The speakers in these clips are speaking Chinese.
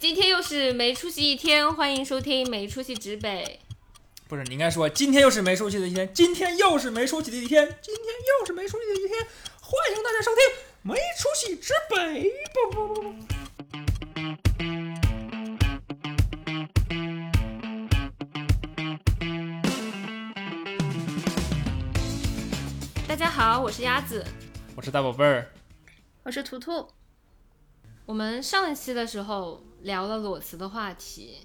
今天又是没出息一天，欢迎收听没出息指北。不是，你应该说今天又是没出息的一天，今天又是没出息的一天，今天又是没出息的一天，欢迎大家收听没出息指北。不不不不。大家好，我是鸭子。我是大宝贝儿，我是图图，我们上一期的时候聊了裸辞的话题，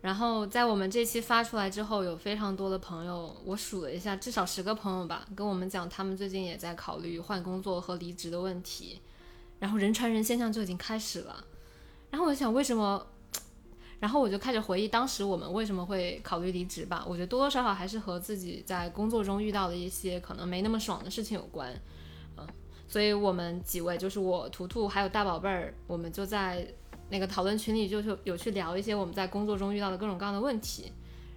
然后在我们这期发出来之后，有非常多的朋友，我数了一下，至少十个朋友吧，跟我们讲他们最近也在考虑换工作和离职的问题，然后人传人现象就已经开始了。然后我就想，为什么？然后我就开始回忆当时我们为什么会考虑离职吧。我觉得多多少少还是和自己在工作中遇到的一些可能没那么爽的事情有关。嗯，所以我们几位就是我图图还有大宝贝儿，我们就在那个讨论群里就是有去聊一些我们在工作中遇到的各种各样的问题。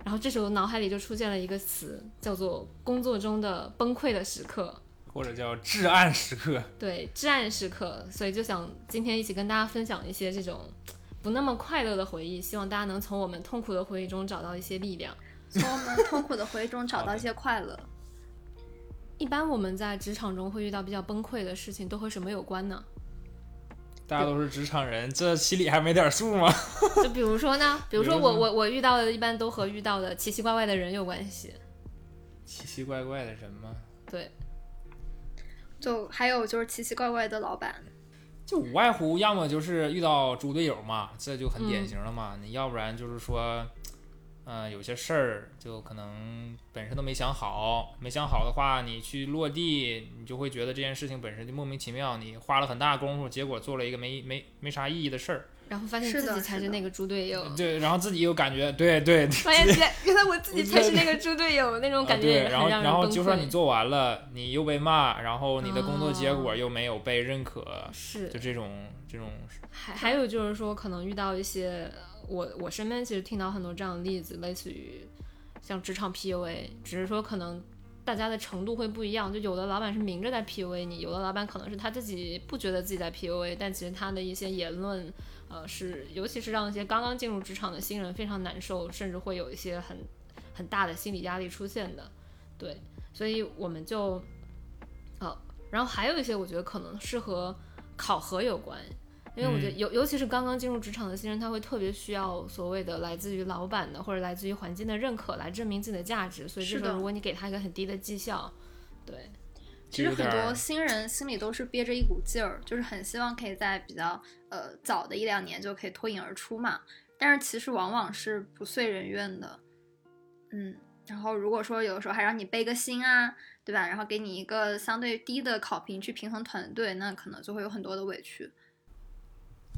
然后这时候脑海里就出现了一个词，叫做工作中的崩溃的时刻。或者叫至暗时刻。对，至暗时刻，所以就想今天一起跟大家分享一些这种不那么快乐的回忆，希望大家能从我们痛苦的回忆中找到一些力量。从我们痛苦的回忆中找到一些快乐。一般我们在职场中会遇到比较崩溃的事情，都和什么有关呢？大家都是职场人，这心里还没点数吗？就比如说呢，比如说比如说我我我遇到的，一般都和遇到的奇奇怪怪的人有关系。奇奇怪怪的人吗？对，就还有就是奇奇怪怪的老板，就无外乎要么就是遇到猪队友嘛，这就很典型了嘛。你要不然就是说，嗯、有些事儿就可能本身都没想好，没想好的话，你去落地，你就会觉得这件事情本身就莫名其妙，你花了很大功夫，结果做了一个没没没啥意义的事儿。然后发现自己才是那个猪队友，对，然后自己又感觉对对，发现 原来原来我自己才是那个猪队友，那种感觉然后然后就算你。做完了，你又被骂，然后你的工作结果哦又没有被认可，是就这种这种还还有就是说，可能遇到一些我我身边其实听到很多这样的例子，类似于像职场 PUA，只是说可能大家的程度会不一样。就有的老板是明着在 PUA 你，有的老板可能是他自己不觉得自己在 PUA，但其实他的一些言论，呃，是尤其是让一些刚刚进入职场的新人非常难受，甚至会有一些很很大的心理压力出现的。对，所以我们就，呃，然后还有一些我觉得可能是和考核有关。因为我觉得嗯尤尤其是刚刚进入职场的新人，他会特别需要所谓的来自于老板的或者来自于环境的认可来证明自己的价值。所以这是的如果你给他一个很低的绩效，对，其实很多新人心里都是憋着一股劲儿，就是很希望可以在比较呃早的一两年就可以脱颖而出嘛。但是其实往往是不遂人愿的，嗯。然后如果说有的时候还让你背个心啊，对吧？然后给你一个相对低的考评去平衡团队，那可能就会有很多的委屈。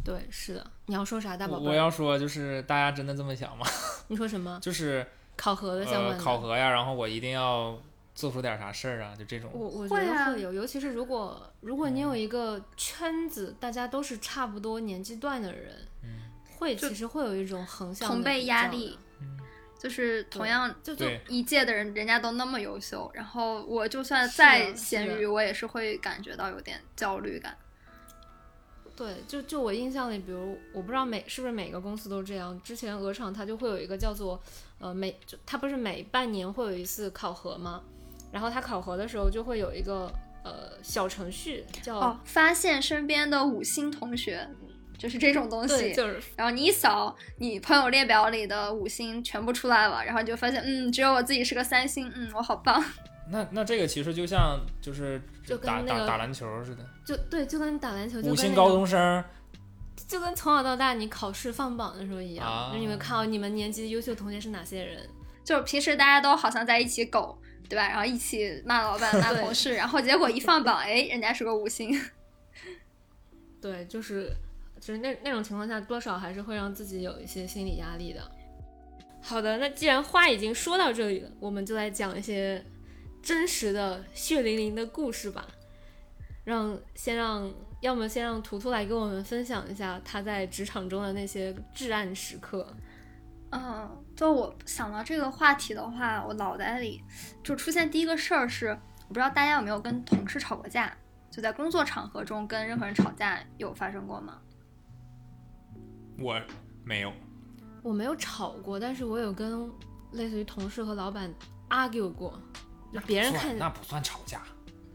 对，是的。你要说啥，大宝我贝？我要说，就是大家真的这么想吗？你说什么？就是考核的相关呃？考核呀，然后我一定要做出点啥事儿啊，就这种。我我觉会啊得会有，尤其是如果如果你有一个圈子，大家都是差不多年纪段的人，嗯会其实会有一种横向的同辈压力，就是同样就就一届的人，人家都那么优秀，然后我就算是再咸鱼，我也是会感觉到有点焦虑感。对，就就我印象里，比如我不知道每是不是每个公司都这样。之前鹅厂它就会有一个叫做呃每就它不是每半年会有一次考核吗？然后它考核的时候就会有一个呃小程序叫、哦，发现身边的五星同学，就是这种东对，西。就是然后你一扫，你朋友列表里的五星全部出来了，然后你就发现，嗯，只有我自己是个三星，嗯，我好棒。那那这个其实就像就是就跟打那个打打篮球似的，就对，就跟打篮球，就五星高跟那种中生，就跟从小到大你考试放榜的时候一样，你们看到你们年级的优秀同学是哪些人。就是平时大家都好像在一起苟，对吧？然后一起骂老板、骂对同事，然后结果一放榜，哎，人家是个五星。对，就是就是那那种情况下，多少还是会让自己有一些心理压力的。好的，那既然话已经说到这里了，我们就来讲一些真实的血淋淋的故事吧。让先让，要么先让图图来跟我们分享一下他在职场中的那些至暗时刻。嗯，就我想到这个话题的话，我脑袋里就出现第一个事儿是，我不知道大家有没有跟同事吵过架，就在工作场合中跟任何人吵架有发生过吗？我没有，我没有吵过，但是我有跟类似于同事和老板 argue 过，就别人看那不算吵架，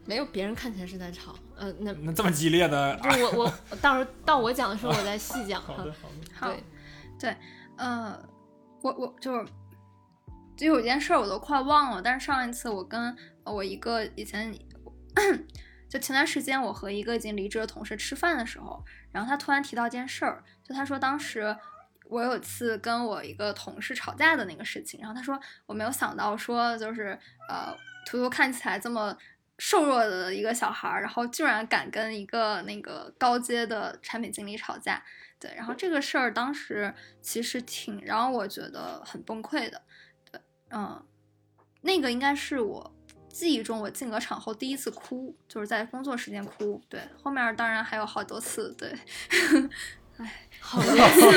没有别人看起来是在吵，呃，那那这么激烈的，不我我到时候到我讲的时候我再细讲哈。好的好的，好对，对，呃，我我就是就有件事儿我都快忘了，但是上一次我跟呃我一个以前就前段时间我和一个已经离职的同事吃饭的时候，然后他突然提到一件事儿，就他说当时我有一次跟我一个同事吵架的那个事情，然后他说我没有想到说就是呃图图看起来这么。瘦弱的一个小孩儿，然后居然敢跟一个那个高阶的产品经理吵架，对，然后这个事儿当时其实挺让我觉得很崩溃的，对，嗯，那个应该是我记忆中我进鹅厂后第一次哭，就是在工作时间哭，对，后面当然还有好多次，对，好多次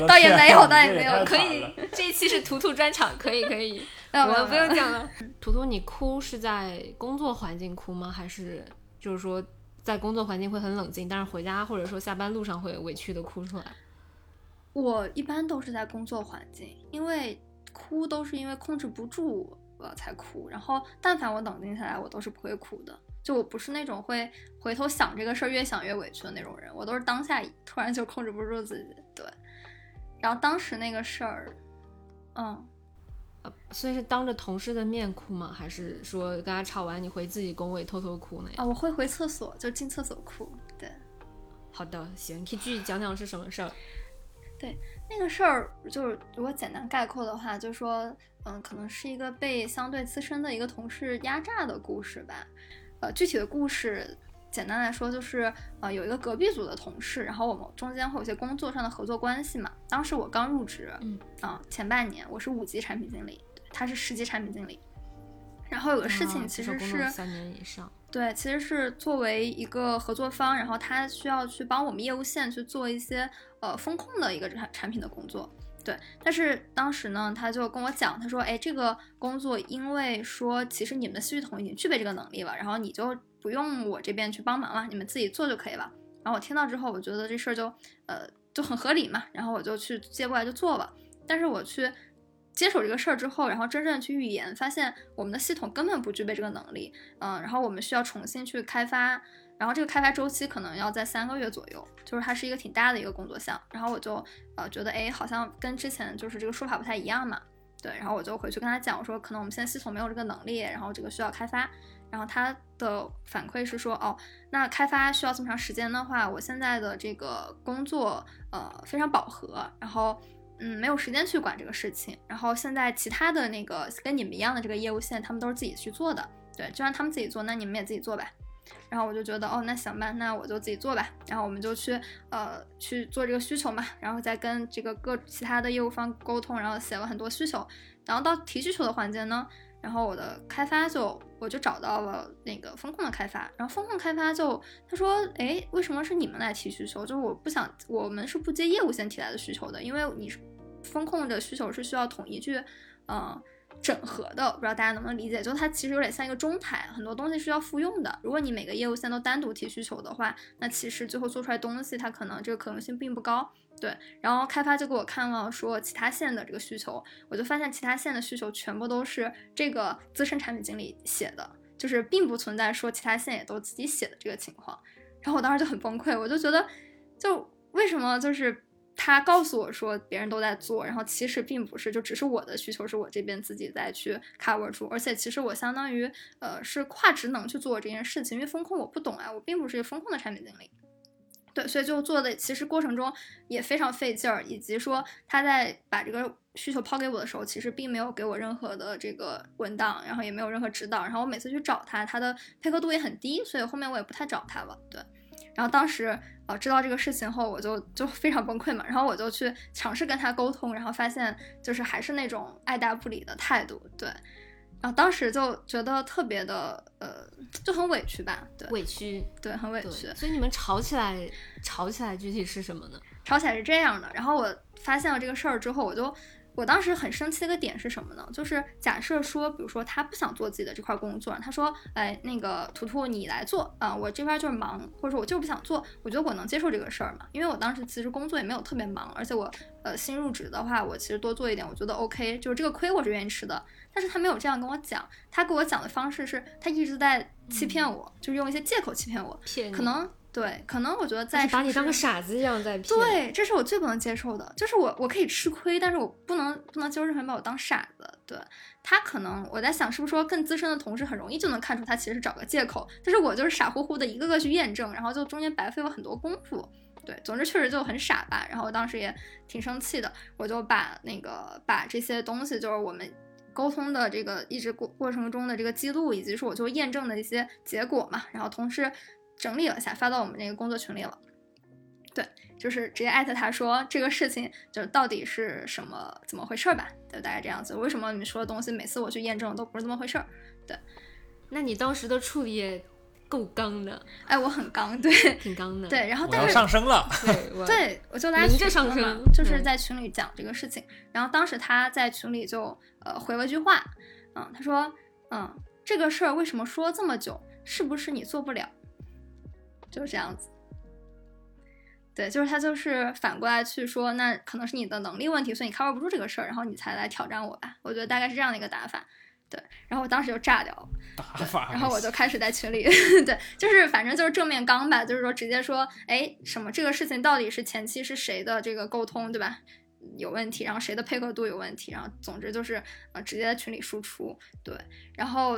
了，倒也天没有啊倒也没有可以，这一期是图图专场，可以可以，那我们不用讲了。图图，你哭是在工作环境哭吗？还是就是说在工作环境会很冷静，但是回家或者说下班路上会委屈的哭出来？我一般都是在工作环境，因为哭都是因为控制不住了才哭，然后但凡我冷静下来，我都是不会哭的。就我不是那种会回头想这个事儿越想越委屈的那种人，我都是当下突然就控制不住自己。对，然后当时那个事儿，嗯，呃，所以是当着同事的面哭吗？还是说跟他吵完你回自己工位偷偷哭那样？啊，我会回厕所，就进厕所哭。对，好的，行，可以具体讲讲是什么事儿？对那个事儿就是如果简单概括的话，就说，嗯，可能是一个被相对资深的一个同事压榨的故事吧。呃，具体的故事，简单来说就是，呃，有一个隔壁组的同事，然后我们中间会有些工作上的合作关系嘛。当时我刚入职，嗯，啊、前半年我是五级产品经理，对他是十级产品经理。然后有个事情啊其实是，三年以上。对，其实是作为一个合作方，然后他需要去帮我们业务线去做一些呃风控的一个产产品的工作。对，但是当时呢，他就跟我讲，他说，哎，这个工作因为说其实你们的系统已经具备这个能力了，然后你就不用我这边去帮忙了，你们自己做就可以了。然后我听到之后，我觉得这事儿就呃就很合理嘛，然后我就去接过来就做了。但是我去接手这个事儿之后，然后真正去预言，发现我们的系统根本不具备这个能力，嗯，然后我们需要重新去开发，然后这个开发周期可能要在三个月左右，就是它是一个挺大的一个工作项。然后我就呃觉得，哎，好像跟之前就是这个说法不太一样嘛，对，然后我就回去跟他讲，我说可能我们现在系统没有这个能力，然后这个需要开发。然后他的反馈是说，哦，那开发需要这么长时间的话，我现在的这个工作呃非常饱和，然后嗯没有时间去管这个事情。然后现在其他的那个跟你们一样的这个业务线，他们都是自己去做的，对，就让他们自己做，那你们也自己做呗。然后我就觉得，哦，那行吧，那我就自己做吧。然后我们就去呃去做这个需求嘛，然后再跟这个各其他的业务方沟通，然后写了很多需求。然后到提需求的环节呢，然后我的开发就我就找到了那个风控的开发，然后风控开发就他说，哎，为什么是你们来提需求？就是我不想，我们是不接业务线提来的需求的，因为你是风控的需求是需要统一去，嗯。整合的，不知道大家能不能理解，就它其实有点像一个中台，很多东西是要复用的。如果你每个业务线都单独提需求的话，那其实最后做出来东西它可能这个可能性并不高。对，然后开发就给我看了说其他线的这个需求，我就发现其他线的需求全部都是这个资深产品经理写的，就是并不存在说其他线也都自己写的这个情况。然后我当时就很崩溃，我就觉得，就为什么就是。他告诉我说别人都在做，然后其实并不是，就只是我的需求是我这边自己在去 cover 住，而且其实我相当于呃是跨职能去做这件事情，因为风控我不懂啊，我并不是风控的产品经理，对，所以就做的其实过程中也非常费劲儿，以及说他在把这个需求抛给我的时候，其实并没有给我任何的这个文档，然后也没有任何指导，然后我每次去找他，他的配合度也很低，所以后面我也不太找他了，对。然后当时呃知道这个事情后，我就就非常崩溃嘛，然后我就去尝试跟他沟通，然后发现就是还是那种爱答不理的态度，对。然后当时就觉得特别的呃就很委屈吧，对，委屈，对，很委屈。所以你们吵起来，吵起来具体是什么呢？吵起来是这样的，然后我发现了这个事儿之后，我就我当时很生气的一个点是什么呢？就是假设说，比如说他不想做自己的这块工作，他说，哎，那个图图你来做啊、我这边就是忙，或者说我就是不想做，我觉得我能接受这个事儿嘛，因为我当时其实工作也没有特别忙，而且我呃新入职的话，我其实多做一点，我觉得 OK，就是这个亏我是愿意吃的。但是他没有这样跟我讲，他给我讲的方式是他一直在欺骗我，就是用一些借口欺骗我，骗你可能对，可能我觉得在把你当个傻子一样在骗。，对，这是我最不能接受的，就是我我可以吃亏，但是我不能不能接受任何人把我当傻子。对他可能我在想，是不是说更资深的同事很容易就能看出他其实是找个借口，但是我就是傻乎乎的一个个去验证，然后就中间白费了很多功夫。对，总之确实就很傻吧。然后我当时也挺生气的，我就把那个把这些东西，就是我们沟通的这个一直过过程中的这个记录，以及是我就验证的一些结果嘛，然后同时整理了一下，发到我们那个工作群里了。对，就是直接艾特他说这个事情就到底是什么怎么回事儿吧，就大概这样子。为什么你们说的东西每次我去验证都不是这么回事儿？那你当时的处理也够刚的，哎，我很刚，对 挺刚的。对，然后我要但是上升了，对，我 对，我就拉明着上升就是嗯在群里讲这个事情。然后当时他在群里就呃回了句话，嗯，他说，嗯，这个事儿为什么说这么久？是不是你做不了？就是这样子。对，就是他就是反过来去说，那可能是你的能力问题，所以你 cover 不住这个事儿，然后你才来挑战我吧。我觉得大概是这样的一个打法。对，然后我当时就炸掉了。打法。然后我就开始在群里，对，就是反正就是正面刚吧，就是说直接说，哎，什么这个事情到底是前期是谁的这个沟通，对吧？有问题，然后谁的配合度有问题，然后总之就是呃直接在群里输出，对，然后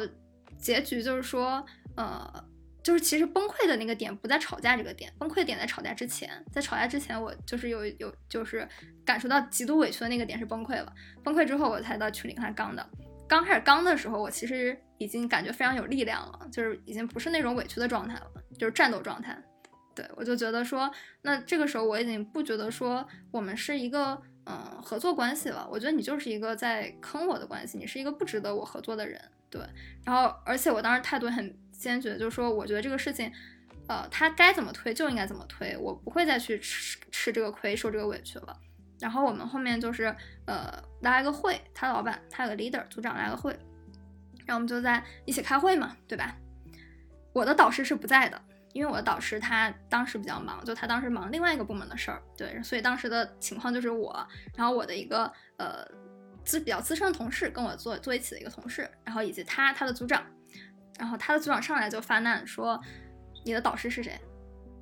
结局就是说，呃，就是其实崩溃的那个点不在吵架这个点，崩溃点在吵架之前，在吵架之前我就是有有就是感受到极度委屈的那个点是崩溃了，崩溃之后我才到群里跟他刚的。刚开始刚的时候，我其实已经感觉非常有力量了，就是已经不是那种委屈的状态了，就是战斗状态。对我就觉得说，那这个时候我已经不觉得说我们是一个嗯、合作关系了，我觉得你就是一个在坑我的关系，你是一个不值得我合作的人。对，然后而且我当时态度很坚决，就是说我觉得这个事情，呃，他该怎么推就应该怎么推，我不会再去吃吃这个亏，受这个委屈了。然后我们后面就是呃拉一个会，他老板他有个 leader 组长拉个会，然后我们就在一起开会嘛，对吧？我的导师是不在的，因为我的导师他当时比较忙，就他当时忙另外一个部门的事儿，对，所以当时的情况就是我，然后我的一个呃资比较资深的同事跟我坐坐一起的一个同事，然后以及他他的组长，然后他的组长上来就发难说你的导师是谁？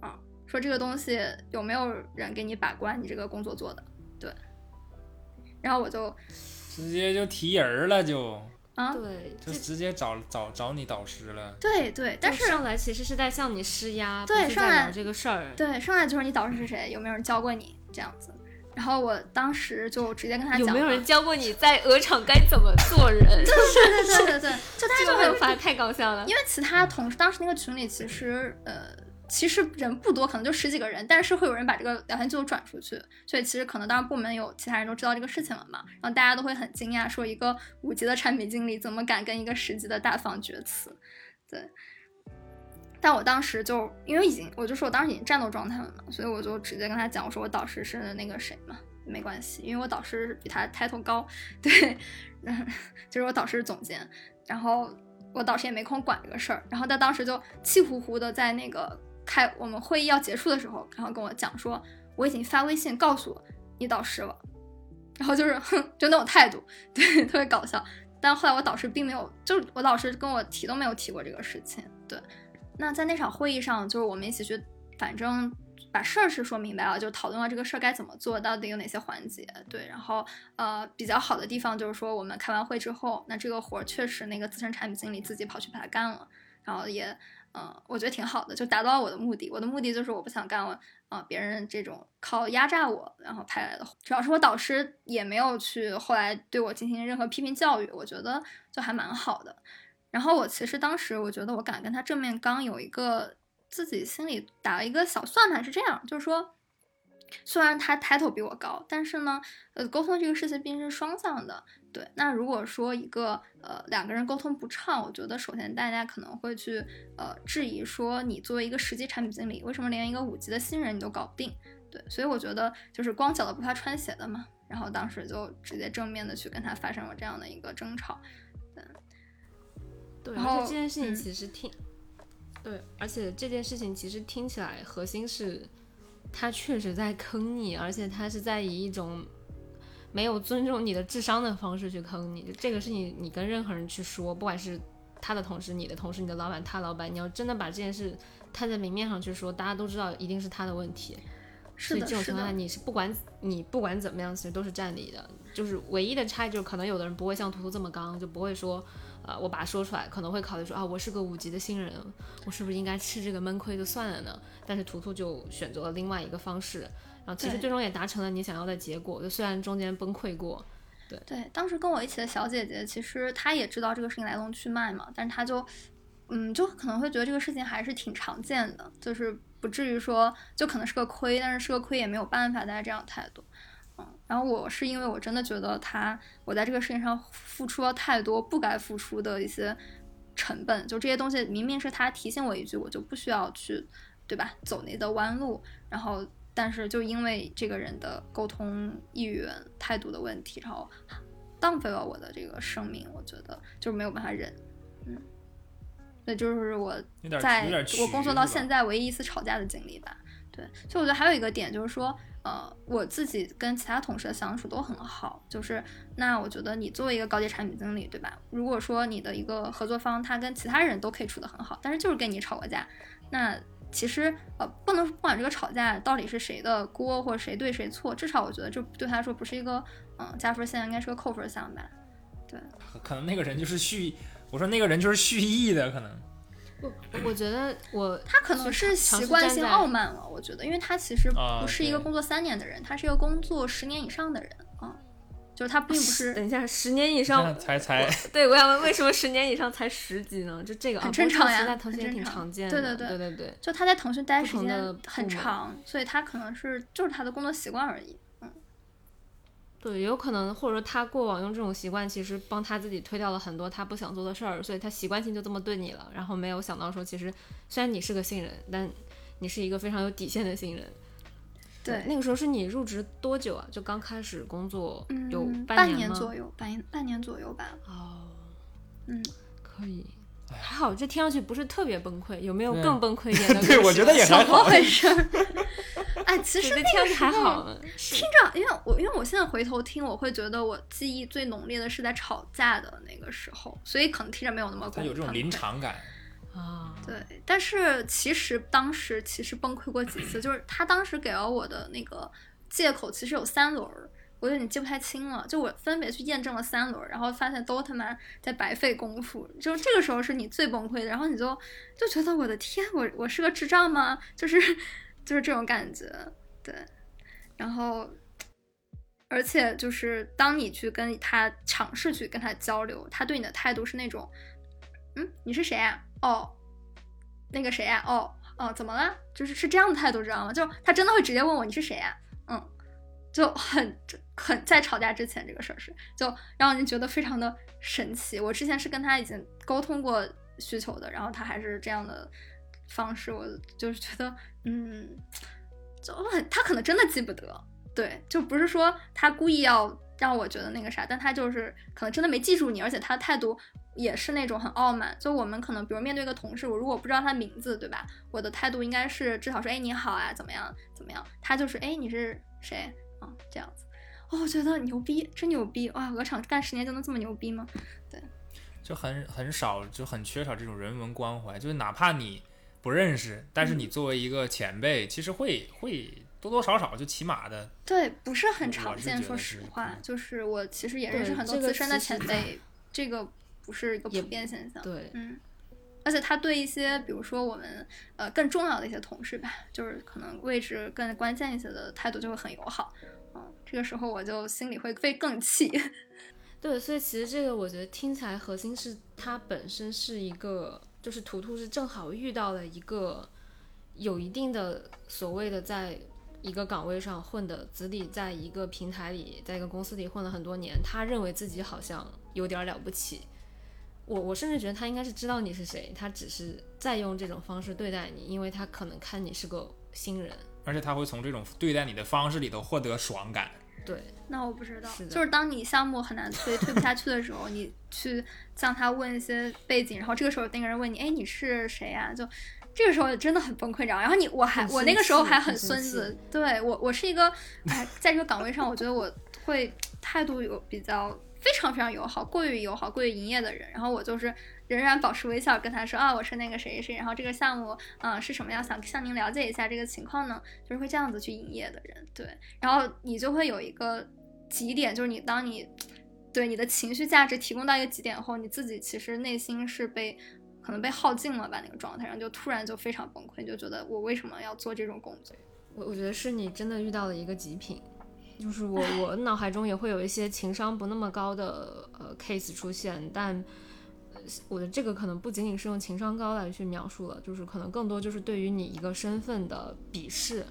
啊，说这个东西有没有人给你把关，你这个工作做的？对，然后我就直接就提人儿了就，啊，对，就直接找找找你导师了。对对，但是上来其实是在向你施压，对上来这个事儿。对上来就是你导师是谁，有没有人教过你这样子？然后我当时就直接跟他讲，有没有人教过你在鹅厂该怎么做人？对对对对对，就大家就会会发太搞笑了因。为其他同事当时那个群里其实呃其实人不多，可能就十几个人，但是会有人把这个聊天记录转出去，所以其实可能当时部门有其他人都知道这个事情了嘛，然后大家都会很惊讶，说一个五级的产品经理怎么敢跟一个十级的大放厥词，对。但我当时就因为已经，我就说我当时已经战斗状态了嘛，所以我就直接跟他讲，我说我导师是那个谁嘛，没关系，因为我导师比他 title 高，对，就是我导师是总监，然后我导师也没空管这个事儿，然后他当时就气呼呼的在那个开我们会议要结束的时候，然后跟我讲说我已经发微信告诉你导师了，然后就是哼，就那种态度，对，特别搞笑。但后来我导师并没有，就是我导师跟我提都没有提过这个事情，对。那在那场会议上，就是我们一起去，反正把事儿是说明白了，就讨论了这个事儿该怎么做，到底有哪些环节，对。然后呃，比较好的地方就是说，我们开完会之后，那这个活儿确实那个资深产品经理自己跑去把它干了，然后也嗯、我觉得挺好的，就达到了我的目的。我的目的就是我不想干了啊、别人这种靠压榨我然后派来的活，主要是我导师也没有去后来对我进行任何批评教育，我觉得就还蛮好的。然后我其实当时我觉得我敢跟他正面刚有一个自己心里打了一个小算盘，是这样，就是说，虽然他 title 比我高，但是呢，呃，沟通这个事情毕竟是双向的，对。那如果说一个呃两个人沟通不畅，我觉得首先大家可能会去呃质疑说，你作为一个十级产品经理，为什么连一个五级的新人你都搞不定？对，所以我觉得就是光脚的不怕穿鞋的嘛。然后当时就直接正面的去跟他发生了这样的一个争吵。对，然后而且这件事情嗯其实听，对，而且这件事情其实听起来核心是，他确实在坑你，而且他是在以一种没有尊重你的智商的方式去坑你。就这个事情，你跟任何人去说，不管是他的同事、你的同事、你的老板、他老板，你要真的把这件事摊在明面上去说，大家都知道一定是他的问题。是的，所以这种情况下，，你是不管你不管怎么样，其实都是占理的。就是唯一的差异，就是可能有的人不会像图图这么刚，就不会说，呃，我把它说出来，可能会考虑说啊，我是个五级的新人，我是不是应该吃这个闷亏就算了呢？但是图图就选择了另外一个方式，然后其实最终也达成了你想要的结果，就虽然中间崩溃过，对，当时跟我一起的小姐姐，其实她也知道这个事情来龙去脉嘛，但是她就，嗯，就可能会觉得这个事情还是挺常见的，就是不至于说就可能是个亏，但是是个亏也没有办法，大家这样的态度。嗯，然后我是因为我真的觉得他，我在这个事情上付出了太多不该付出的一些成本，就这些东西明明是他提醒我一句，我就不需要去，对吧？走那的弯路，然后但是就因为这个人的沟通意愿、态度的问题，然后浪费了我的这个生命，我觉得就是没有办法忍，嗯，那就是我在我工作到现在唯一一次吵架的经历吧。对，所以我觉得还有一个点就是说，呃，我自己跟其他同事的相处都很好，就是那我觉得你作为一个高级产品经理，对吧？如果说你的一个合作方他跟其他人都可以处得很好，但是就是跟你吵过架，那其实呃不能不管这个吵架到底是谁的锅或者谁对谁错，至少我觉得这对他来说不是一个嗯加分项，应该是个扣分项吧。对，可能那个人就是蓄，我说那个人就是蓄意的，可能不，我觉得我 他可能是习惯性傲慢了，我觉得，因为他其实啊不是一个工作三年的人，他是一个工作十年以上的人啊、就是他并不是 等一下，十年以上才才对，我想问为什么十年以上才十级呢？就这个很啊正常呀不过在腾讯也挺很正常常见对的。对对对对就他在腾讯待时间很长，所以他可能是就是他的工作习惯而已。对，有可能或者说他过往用这种习惯，其实帮他自己推掉了很多他不想做的事儿，所以他习惯性就这么对你了，然后没有想到说，其实虽然你是个新人，但你是一个非常有底线的新人。对，那个时候是你入职多久啊？就刚开始工作有嗯，半半年吗？左右，半半年左右吧。哦，嗯，可以。还好，这听上去不是特别崩溃，有没有更崩溃一点的？对我觉得也还怎么好。回事儿？哎，其实那听上去还个时候好。听着，因为我因为我现在回头听，我会觉得我记忆最浓烈的是在吵架的那个时候，所以可能听着没有那么他有这种临场感，啊，对，但是其实当时其实崩溃过几次，就是他当时给了我的那个借口其实有三轮儿，我有点记不太清了。就我分别去验证了三轮，然后发现都他妈在白费功夫。就这个时候是你最崩溃的，然后你就就觉得我的天，我我是个智障吗？就是就是这种感觉，对。然后，而且就是当你去跟他尝试去跟他交流，他对你的态度是那种，嗯，你是谁呀、哦，那个谁呀、哦哦，怎么了？就是是这样的态度，知道吗？就他真的会直接问我你是谁呀、嗯，就很很在吵架之前这个事儿是，就让人觉得非常的神奇。我之前是跟他已经沟通过需求的，然后他还是这样的方式，我就是觉得，嗯，就很他可能真的记不得，对，就不是说他故意要让我觉得那个啥，但他就是可能真的没记住你，而且他的态度也是那种很傲慢。就我们可能比如面对一个同事，我如果不知道他名字，对吧？我的态度应该是至少说，哎，你好啊，怎么样，怎么样？他就是，哎，你是谁啊？这样子。哦，我觉得牛逼，真牛逼哇！鹅厂干十年就能这么牛逼吗？对就很很少，就很缺少这种人文关怀。就是哪怕你不认识，但是你嗯作为一个前辈，其实会会多多少少就起码的，对，不是很常见。说实话，嗯就是我其实也认识很多资深的前辈，这个不是一个普遍现象。对，嗯，而且他对一些，比如说我们呃更重要的一些同事吧，就是可能位置更关键一些的态度就会很友好。这个时候我就心里会会更气。对，所以其实这个我觉得听起来核心是它本身是一个，就是图图是正好遇到了一个有一定的所谓的在一个岗位上混的子弟，在一个平台里，在一个公司里混了很多年，他认为自己好像有点了不起。我我甚至觉得他应该是知道你是谁，他只是在用这种方式对待你，因为他可能看你是个新人，而且他会从这种对待你的方式里头获得爽感。对，那我不知道是，就是当你项目很难推，推不下去的时候，你去向他问一些背景，然后这个时候那个人问你，哎，你是谁呀、就这个时候真的很崩溃，然后然后你我还我那个时候还很孙子，对我我是一个，哎，在这个岗位上，我觉得我会态度有比较非常非常友好，过于友好，过于营业的人，然后我就是仍然保持微笑跟他说啊，我是那个谁谁，然后这个项目嗯、是什么样，想向您了解一下这个情况呢，就是会这样子去营业的人，对，然后你就会有一个极点，就是你当你对你的情绪价值提供到一个极点后，你自己其实内心是被可能被耗尽了吧那个状态，然后就突然就非常崩溃，就觉得我为什么要做这种工作？我我觉得是你真的遇到了一个极品，就是我我脑海中也会有一些情商不那么高的呃 case 出现，但我的这个可能不仅仅是用情商高来去描述了，就是可能更多就是对于你一个身份的鄙视。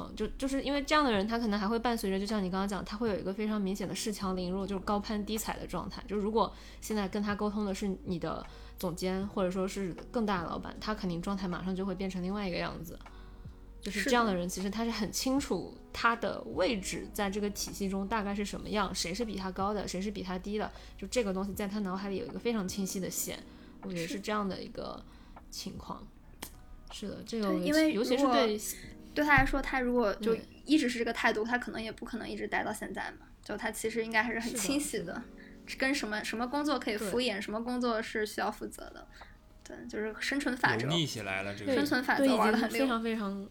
嗯，就就是因为这样的人，他可能还会伴随着，就像你刚刚讲，他会有一个非常明显的恃强凌弱，就是高攀低踩的状态。就如果现在跟他沟通的是你的总监，或者说是更大的老板，他肯定状态马上就会变成另外一个样子。就是这样的人，其实他是很清楚他的位置在这个体系中大概是什么样，谁是比他高的，谁是比他低的，就这个东西在他脑海里有一个非常清晰的线。我觉得是是这样的一个情况。是的，这个因为尤其是对对他来说，他如果就一直是这个态度，他可能也不可能一直待到现在嘛。就他其实应该还是很清晰的的，跟什么什么工作可以敷衍，什么工作是需要负责的。对，就是生存法则油。腻起来了，这个生存法则玩的很溜已经非常非常，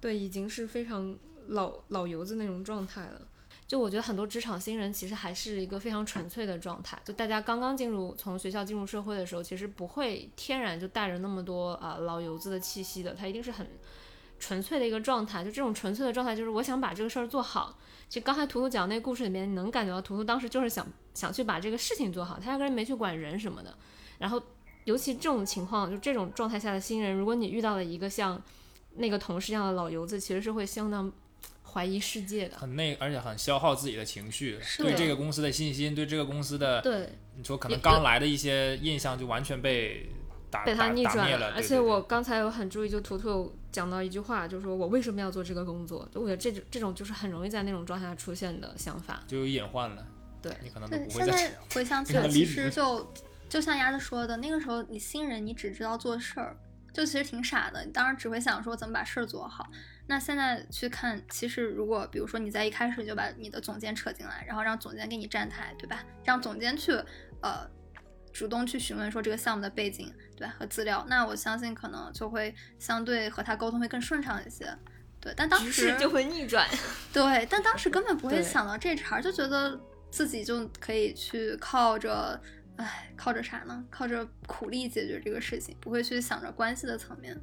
对，已经是非常老老油子那种状态了。就我觉得很多职场新人其实还是一个非常纯粹的状态，就大家刚刚进入从学校进入社会的时候，其实不会天然就带着那么多啊、老油子的气息的，他一定是很纯粹的一个状态。就这种纯粹的状态，就是我想把这个事儿做好。其实刚才图图讲那故事里面，你能感觉到图图当时就是想想去把这个事情做好，他压根没去管人什么的。然后尤其这种情况，就这种状态下的新人，如果你遇到了一个像那个同事一样的老油子，其实是会相当怀疑世界的。很那，而且很消耗自己的情绪，是对这个公司的信心，对这个公司的，对，你说可能刚来的一些印象就完全被打被他打逆转了。而且对对对我刚才有很注意，就图图有讲到一句话，就是说我为什么要做这个工作？就我觉得这种这种就是很容易在那种状态下出现的想法。就有隐患了，对你可能都对，不会现在回想 起来，其实就就像鸭子说的，那个时候你新人，你只知道做事儿，就其实挺傻的。你当时只会想说怎么把事儿做好。那现在去看，其实如果比如说你在一开始就把你的总监扯进来，然后让总监给你站台，对吧？让总监去呃主动去询问说这个项目的背景，对吧？和资料，那我相信可能就会相对和他沟通会更顺畅一些。对，但当局时势就会逆转。对，但当时根本不会想到这茬儿，就觉得自己就可以去靠着，哎，靠着啥呢？靠着苦力解决这个事情，不会去想着关系的层面。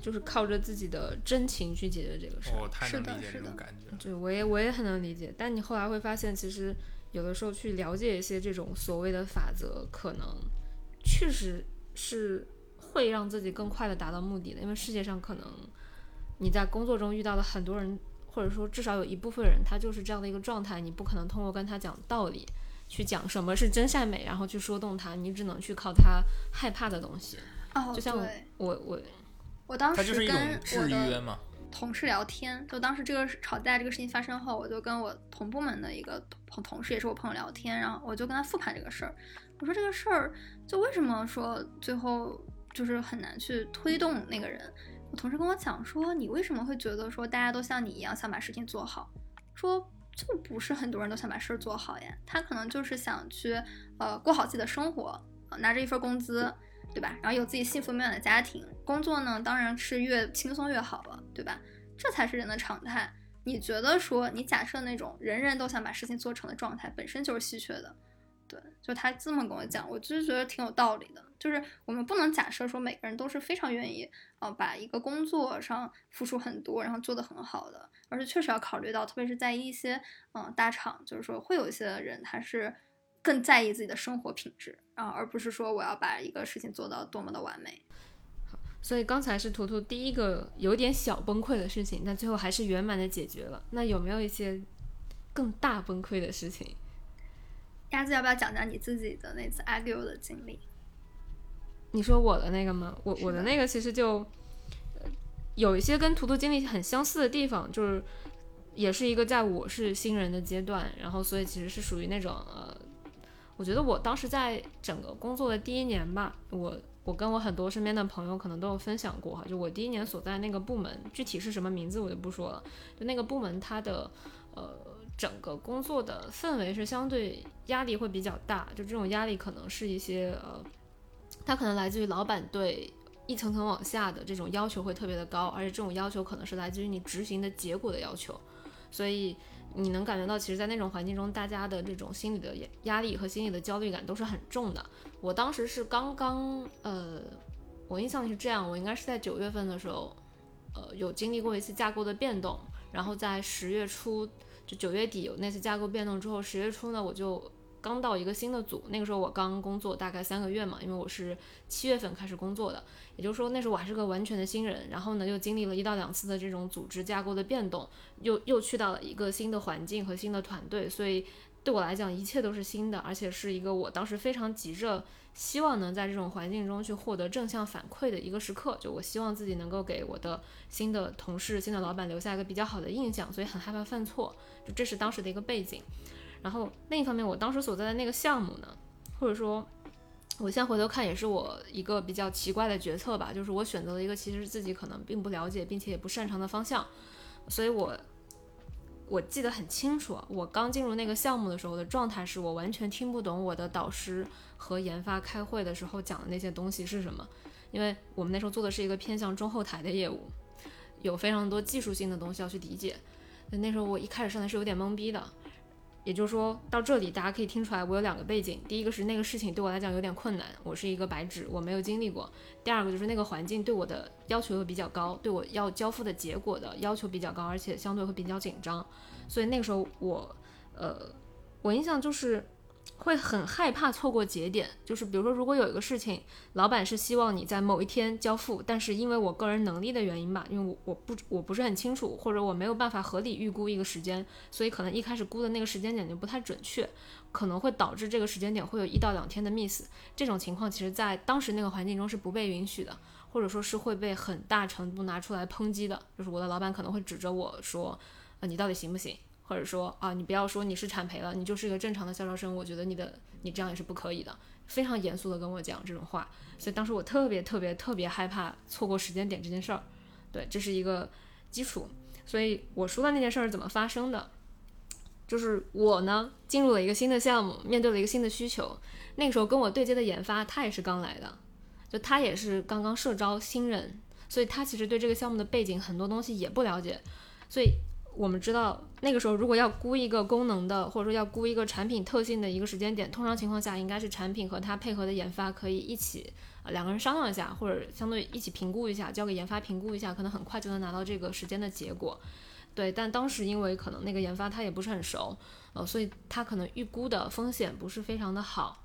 就是靠着自己的真情去解决这个事儿。我太是能理解的是的这种感觉。对，我也我也很能理解，但你后来会发现，其实有的时候去了解一些这种所谓的法则，可能确实是会让自己更快的达到目的的。因为世界上可能你在工作中遇到的很多人，或者说至少有一部分人，他就是这样的一个状态，你不可能通过跟他讲道理。去讲什么是真善美，然后去说动他，你只能去靠他害怕的东西。哦，就像我，我我我当时跟制我约的嘛，同事聊天，就当时这个事吵架这个事情发生后，我就跟我同部门的一个同同事，也是我朋友聊天，然后我就跟他复盘这个事儿。我说这个事儿就为什么说最后就是很难去推动那个人？我同事跟我讲说，你为什么会觉得说大家都像你一样想把事情做好？说就不是很多人都想把事儿做好呀，他可能就是想去呃过好自己的生活，拿着一份工资。对吧？然后有自己幸福美满的家庭，工作呢当然是越轻松越好了，对吧？这才是人的常态。你觉得说，你假设那种人人都想把事情做成的状态，本身就是稀缺的，对？就他这么跟我讲，我就是觉得挺有道理的。就是我们不能假设说每个人都是非常愿意啊、呃把一个工作上付出很多，然后做得很好的，而是确实要考虑到，特别是在一些嗯、大厂，就是说会有一些人他是更在意自己的生活品质啊，而不是说我要把一个事情做到多么的完美。所以刚才是图图第一个有点小崩溃的事情，但最后还是圆满的解决了。那有没有一些更大崩溃的事情？鸭子要不要讲讲你自己的那次 argue 的经历？你说我的那个吗？我的我的那个其实就，呃有一些跟图图经历很相似的地方，就是也是一个在我是新人的阶段，然后所以其实是属于那种呃，我觉得我当时在整个工作的第一年吧，我我跟我很多身边的朋友可能都有分享过哈，就我第一年所在那个部门，具体是什么名字我就不说了，就那个部门它的呃整个工作的氛围是相对压力会比较大，就这种压力可能是一些呃，它可能来自于老板对。一层层往下的这种要求会特别的高，而且这种要求可能是来自于你执行的结果的要求，所以你能感觉到，其实，在那种环境中，大家的这种心理的压力和心理的焦虑感都是很重的。我当时是刚刚，呃，我印象是这样，我应该是在九月份的时候，呃，有经历过一次架构的变动，然后在十月初，就九月底有那次架构变动之后，十月初呢，我就。刚到一个新的组，那个时候我刚工作大概三个月嘛，因为我是七月份开始工作的，也就是说那时候我还是个完全的新人。然后呢，又经历了一到两次的这种组织架构的变动，又又去到了一个新的环境和新的团队，所以对我来讲一切都是新的，而且是一个我当时非常急着希望能在这种环境中去获得正向反馈的一个时刻。就我希望自己能够给我的新的同事、新的老板留下一个比较好的印象，所以很害怕犯错，就这是当时的一个背景。然后另一方面，我当时所在的那个项目呢，或者说，我现在回头看也是我一个比较奇怪的决策吧，就是我选择了一个其实自己可能并不了解，并且也不擅长的方向，所以我我记得很清楚，我刚进入那个项目的时候的状态是我完全听不懂我的导师和研发开会的时候讲的那些东西是什么，因为我们那时候做的是一个偏向中后台的业务，有非常多技术性的东西要去理解，那时候我一开始上来是有点懵逼的。也就是说到这里，大家可以听出来，我有两个背景。第一个是那个事情对我来讲有点困难，我是一个白纸，我没有经历过。第二个就是那个环境对我的要求又比较高，对我要交付的结果的要求比较高，而且相对会比较紧张。所以那个时候我，呃，我印象就是。会很害怕错过节点，就是比如说，如果有一个事情，老板是希望你在某一天交付，但是因为我个人能力的原因吧，因为我我不我不是很清楚，或者我没有办法合理预估一个时间，所以可能一开始估的那个时间点就不太准确，可能会导致这个时间点会有一到两天的 miss。这种情况其实在当时那个环境中是不被允许的，或者说是会被很大程度拿出来抨击的，就是我的老板可能会指着我说，呃，你到底行不行？或者说啊，你不要说你是产培了，你就是一个正常的校招生，我觉得你的你这样也是不可以的，非常严肃的跟我讲这种话，所以当时我特别特别特别害怕错过时间点这件事儿，对，这是一个基础。所以我说的那件事儿是怎么发生的，就是我呢进入了一个新的项目，面对了一个新的需求，那个时候跟我对接的研发他也是刚来的，就他也是刚刚社招新人，所以他其实对这个项目的背景很多东西也不了解，所以。我们知道，那个时候如果要估一个功能的，或者说要估一个产品特性的一个时间点，通常情况下应该是产品和它配合的研发可以一起啊两个人商量一下，或者相对一起评估一下，交给研发评估一下，可能很快就能拿到这个时间的结果。对，但当时因为可能那个研发他也不是很熟，呃，所以他可能预估的风险不是非常的好，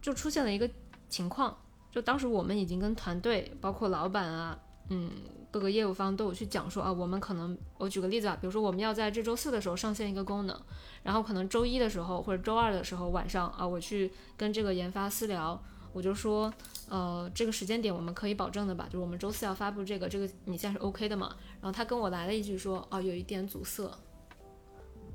就出现了一个情况，就当时我们已经跟团队，包括老板啊，嗯。各个业务方都有去讲说啊，我们可能我举个例子啊，比如说我们要在这周四的时候上线一个功能，然后可能周一的时候或者周二的时候晚上啊，我去跟这个研发私聊，我就说，呃，这个时间点我们可以保证的吧？就是我们周四要发布这个，这个你现在是 OK 的嘛？然后他跟我来了一句说，哦，有一点阻塞，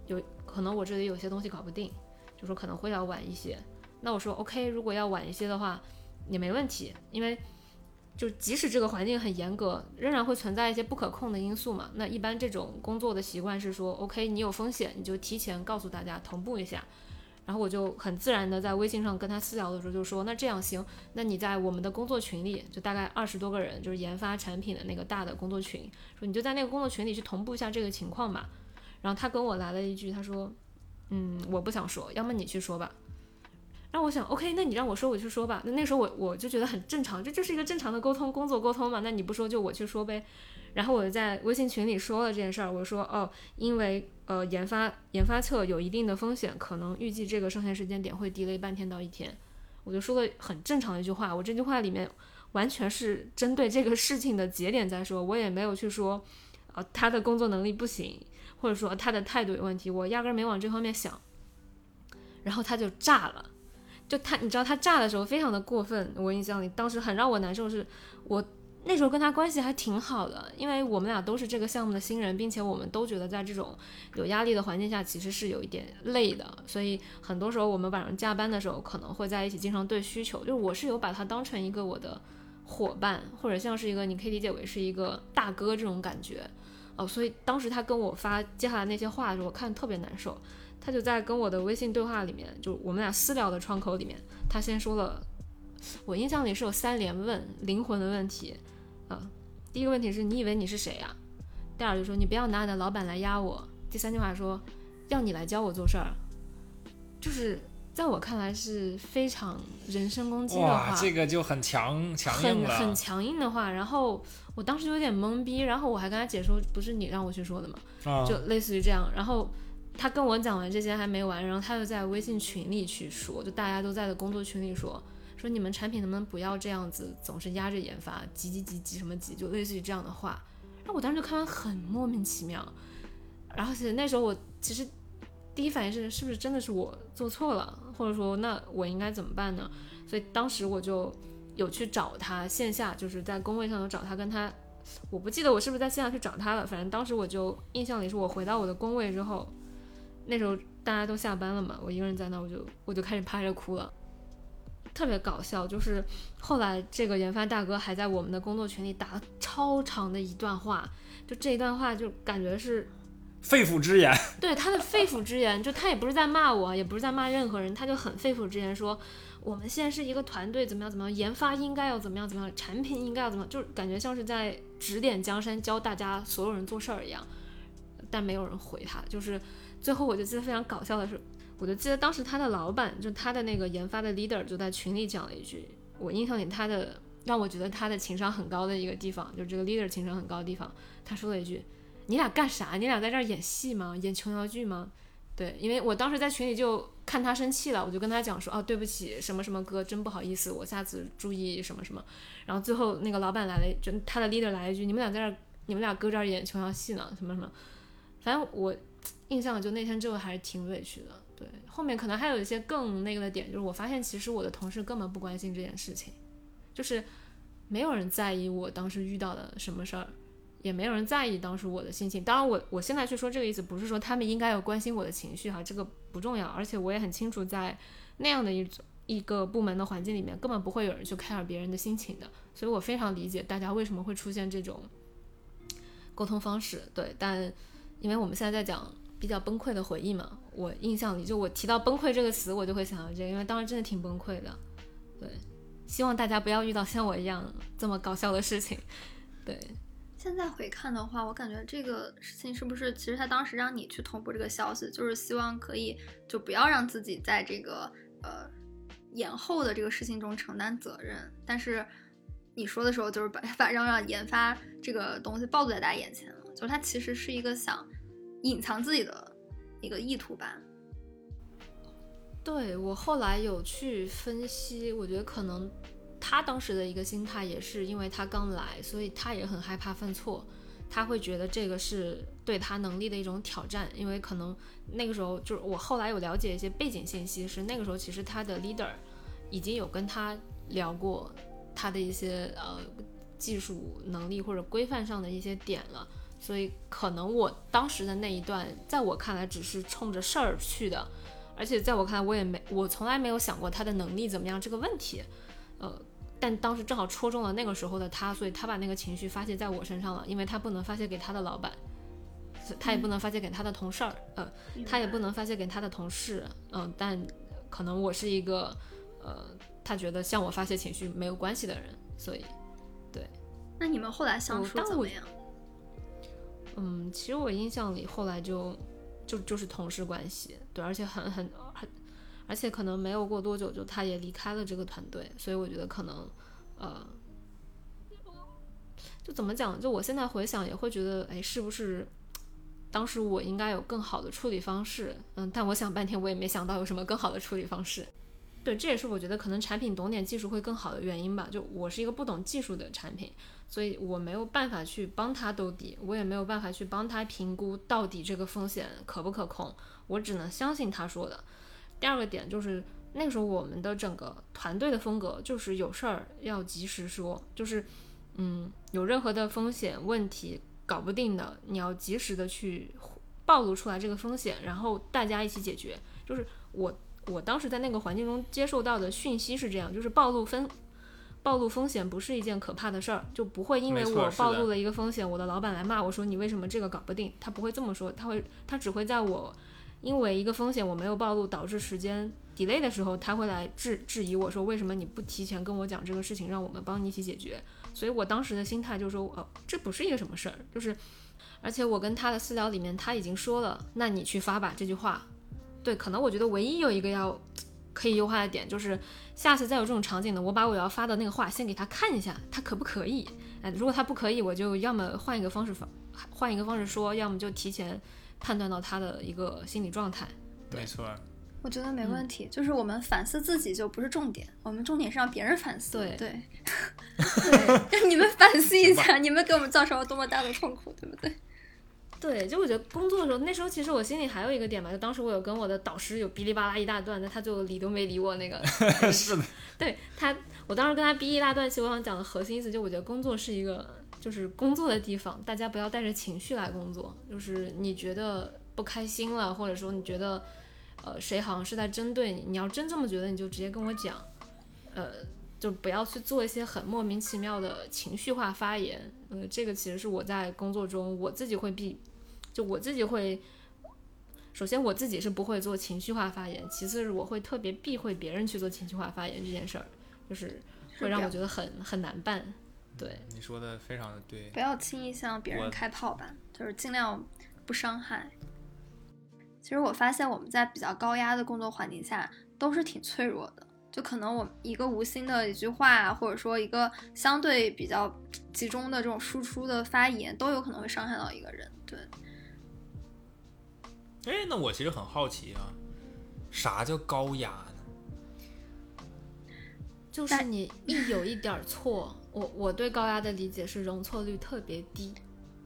有可能我这里有些东西搞不定，就说可能会要晚一些。那我说 OK，如果要晚一些的话也没问题，因为。就即使这个环境很严格，仍然会存在一些不可控的因素嘛。那一般这种工作的习惯是说，OK，你有风险，你就提前告诉大家同步一下。然后我就很自然的在微信上跟他私聊的时候就说，那这样行，那你在我们的工作群里，就大概二十多个人，就是研发产品的那个大的工作群，说你就在那个工作群里去同步一下这个情况吧。然后他跟我来了一句，他说，嗯，我不想说，要么你去说吧。让我想，OK，那你让我说，我去说吧。那那时候我我就觉得很正常，这就是一个正常的沟通工作沟通嘛。那你不说，就我去说呗。然后我就在微信群里说了这件事儿，我说哦，因为呃研发研发侧有一定的风险，可能预计这个上线时间点会 delay 半天到一天。我就说了很正常的一句话，我这句话里面完全是针对这个事情的节点在说，我也没有去说呃他的工作能力不行，或者说他的态度有问题，我压根没往这方面想。然后他就炸了。就他，你知道他炸的时候非常的过分。我印象里，当时很让我难受是，我那时候跟他关系还挺好的，因为我们俩都是这个项目的新人，并且我们都觉得在这种有压力的环境下，其实是有一点累的。所以很多时候我们晚上加班的时候，可能会在一起，经常对需求。就是我是有把他当成一个我的伙伴，或者像是一个你可以理解为是一个大哥这种感觉。哦，所以当时他跟我发接下来那些话的时候，我看特别难受。他就在跟我的微信对话里面，就我们俩私聊的窗口里面，他先说了，我印象里是有三连问灵魂的问题。啊，第一个问题是你以为你是谁呀？第二就说你不要拿你的老板来压我。第三句话说要你来教我做事儿，就是在我看来是非常人身攻击的话。这个就很强强硬了，很很强硬的话。然后我当时就有点懵逼，然后我还跟他解说，不是你让我去说的嘛？啊，就类似于这样。然后他跟我讲完这些还没完，然后他又在微信群里去说，就大家都在的工作群里说。说你们产品能不能不要这样子，总是压着研发，急急急急什么急，就类似于这样的话。然后我当时就看完很莫名其妙。然后其实那时候我其实第一反应是，是不是真的是我做错了，或者说那我应该怎么办呢？所以当时我就有去找他线下，就是在工位上有找他，跟他，我不记得我是不是在线下去找他了。反正当时我就印象里是我回到我的工位之后，那时候大家都下班了嘛，我一个人在那，我就我就开始趴着哭了。特别搞笑，就是后来这个研发大哥还在我们的工作群里打了超长的一段话，就这一段话就感觉是肺腑之言。对他的肺腑之言，就他也不是在骂我，也不是在骂任何人，他就很肺腑之言说我们现在是一个团队，怎么样怎么样，研发应该要怎么样怎么样，产品应该要怎么，就感觉像是在指点江山，教大家所有人做事儿一样。但没有人回他，就是最后我就记得非常搞笑的是。我就记得当时他的老板，就他的那个研发的 leader，就在群里讲了一句，我印象里他的让我觉得他的情商很高的一个地方，就是这个 leader 情商很高的地方，他说了一句：“你俩干啥？你俩在这儿演戏吗？演琼瑶剧吗？”对，因为我当时在群里就看他生气了，我就跟他讲说：“哦，对不起，什么什么哥，真不好意思，我下次注意什么什么。”然后最后那个老板来了，就他的 leader 来了一句：“你们俩在这儿，你们俩搁这儿演琼瑶戏呢？什么什么？”反正我印象就那天之后还是挺委屈的。对，后面可能还有一些更那个的点，就是我发现其实我的同事根本不关心这件事情，就是没有人在意我当时遇到的什么事儿，也没有人在意当时我的心情。当然，我我现在去说这个意思，不是说他们应该要关心我的情绪哈，这个不重要。而且我也很清楚，在那样的一种一个部门的环境里面，根本不会有人去 care 别人的心情的。所以我非常理解大家为什么会出现这种沟通方式。对，但因为我们现在在讲。比较崩溃的回忆嘛，我印象里就我提到崩溃这个词，我就会想到这个，因为当时真的挺崩溃的。对，希望大家不要遇到像我一样这么搞笑的事情。对，现在回看的话，我感觉这个事情是不是其实他当时让你去同步这个消息，就是希望可以就不要让自己在这个呃延后的这个事情中承担责任。但是你说的时候，就是把把让让研发这个东西暴露在大家眼前了，就是他其实是一个想。隐藏自己的一个意图吧。对我后来有去分析，我觉得可能他当时的一个心态也是因为他刚来，所以他也很害怕犯错，他会觉得这个是对他能力的一种挑战。因为可能那个时候就是我后来有了解一些背景信息，是那个时候其实他的 leader 已经有跟他聊过他的一些呃技术能力或者规范上的一些点了。所以可能我当时的那一段，在我看来只是冲着事儿去的，而且在我看来，我也没，我从来没有想过他的能力怎么样这个问题，呃，但当时正好戳中了那个时候的他，所以他把那个情绪发泄在我身上了，因为他不能发泄给他的老板，他也不能发泄给他的同事儿，呃，他也不能发泄给他的同事，嗯，但可能我是一个，呃，他觉得向我发泄情绪没有关系的人，所以，对。那你们后来相处怎么样？嗯，其实我印象里后来就就就是同事关系，对，而且很很很，而且可能没有过多久就他也离开了这个团队，所以我觉得可能呃，就怎么讲，就我现在回想也会觉得，哎，是不是当时我应该有更好的处理方式？嗯，但我想半天我也没想到有什么更好的处理方式。对，这也是我觉得可能产品懂点技术会更好的原因吧。就我是一个不懂技术的产品，所以我没有办法去帮他兜底，我也没有办法去帮他评估到底这个风险可不可控。我只能相信他说的。第二个点就是那个时候我们的整个团队的风格就是有事儿要及时说，就是嗯有任何的风险问题搞不定的，你要及时的去暴露出来这个风险，然后大家一起解决。就是我我当时在那个环境中接受到的讯息是这样，就是暴露风暴露风险不是一件可怕的事儿，就不会因为我暴露了一个风险，我的老板来骂我说你为什么这个搞不定，他不会这么说，他会他只会在我因为一个风险我没有暴露导致时间 delay 的时候，他会来质质疑我说为什么你不提前跟我讲这个事情，让我们帮你一起解决。所以我当时的心态就是说，哦，这不是一个什么事儿，就是，而且我跟他的私聊里面他已经说了，那你去发吧这句话。对，可能我觉得唯一有一个要可以优化的点，就是下次再有这种场景呢，我把我要发的那个话先给他看一下，他可不可以？哎，如果他不可以，我就要么换一个方式发，换一个方式说，要么就提前判断到他的一个心理状态。没错，我觉得没嗯问题，就是我们反思自己就不是重点，我们重点是让别人反思。对 对，让你们反思一下，你们给我们造成了多么大的痛苦，对不对？对，就我觉得工作的时候，那时候其实我心里还有一个点吧，就当时我有跟我的导师有哔哩吧啦一大段，但他就理都没理我那个。是的，对他，我当时跟他哔一大段，其实我想讲的核心意思，就我觉得工作是一个就是工作的地方，大家不要带着情绪来工作。就是你觉得不开心了，或者说你觉得呃谁好像是在针对你，你要真这么觉得，你就直接跟我讲，呃，就不要去做一些很莫名其妙的情绪化发言。呃，这个其实是我在工作中我自己会避，就我自己会。首先，我自己是不会做情绪化发言；其次，是我会特别避讳别人去做情绪化发言这件事儿，就是会让我觉得很很难办。对，你说的非常的对。不要轻易向别人开炮吧，就是尽量不伤害。其实我发现我们在比较高压的工作环境下都是挺脆弱的，就可能我一个无心的一句话，或者说一个相对比较集中的这种输出的发言，都有可能会伤害到一个人。对，哎，那我其实很好奇啊，啥叫高压呢？就是你 一有一点儿错，我我对高压的理解是容错率特别低。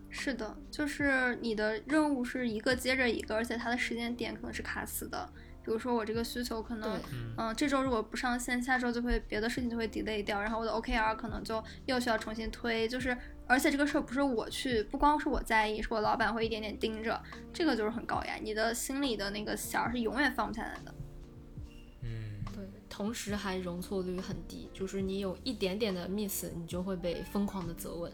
是的，就是你的任务是一个接着一个，而且它的时间点可能是卡死的。比如说我这个需求可能对，嗯，这周如果不上线，下周就会别的事情就会 delay 掉，然后我的 OKR 可能就又需要重新推，就是而且这个事儿不是我去，不光是我在意，是我老板会一点点盯着，这个就是很高压，你的心里的那个弦儿是永远放不下来的。嗯，对，同时还容错率很低，就是你有一点点的 miss，你就会被疯狂的责问。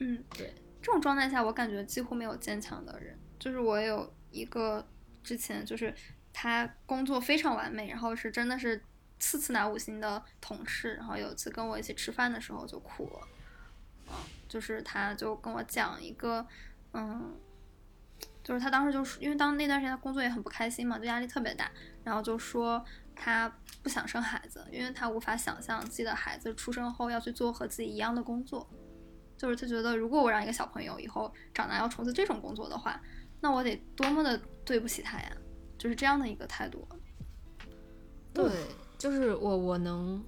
嗯，对，这种状态下，我感觉几乎没有坚强的人。就是我有一个之前就是他工作非常完美，然后是真的是次次拿五星的同事，然后有一次跟我一起吃饭的时候就哭了，嗯，就是他就跟我讲一个，嗯，就是他当时就是因为当那段时间他工作也很不开心嘛，就压力特别大，然后就说他不想生孩子，因为他无法想象自己的孩子出生后要去做和自己一样的工作。就是他觉得，如果我让一个小朋友以后长大要从事这种工作的话，那我得多么的对不起他呀！就是这样的一个态度。对，就是我我能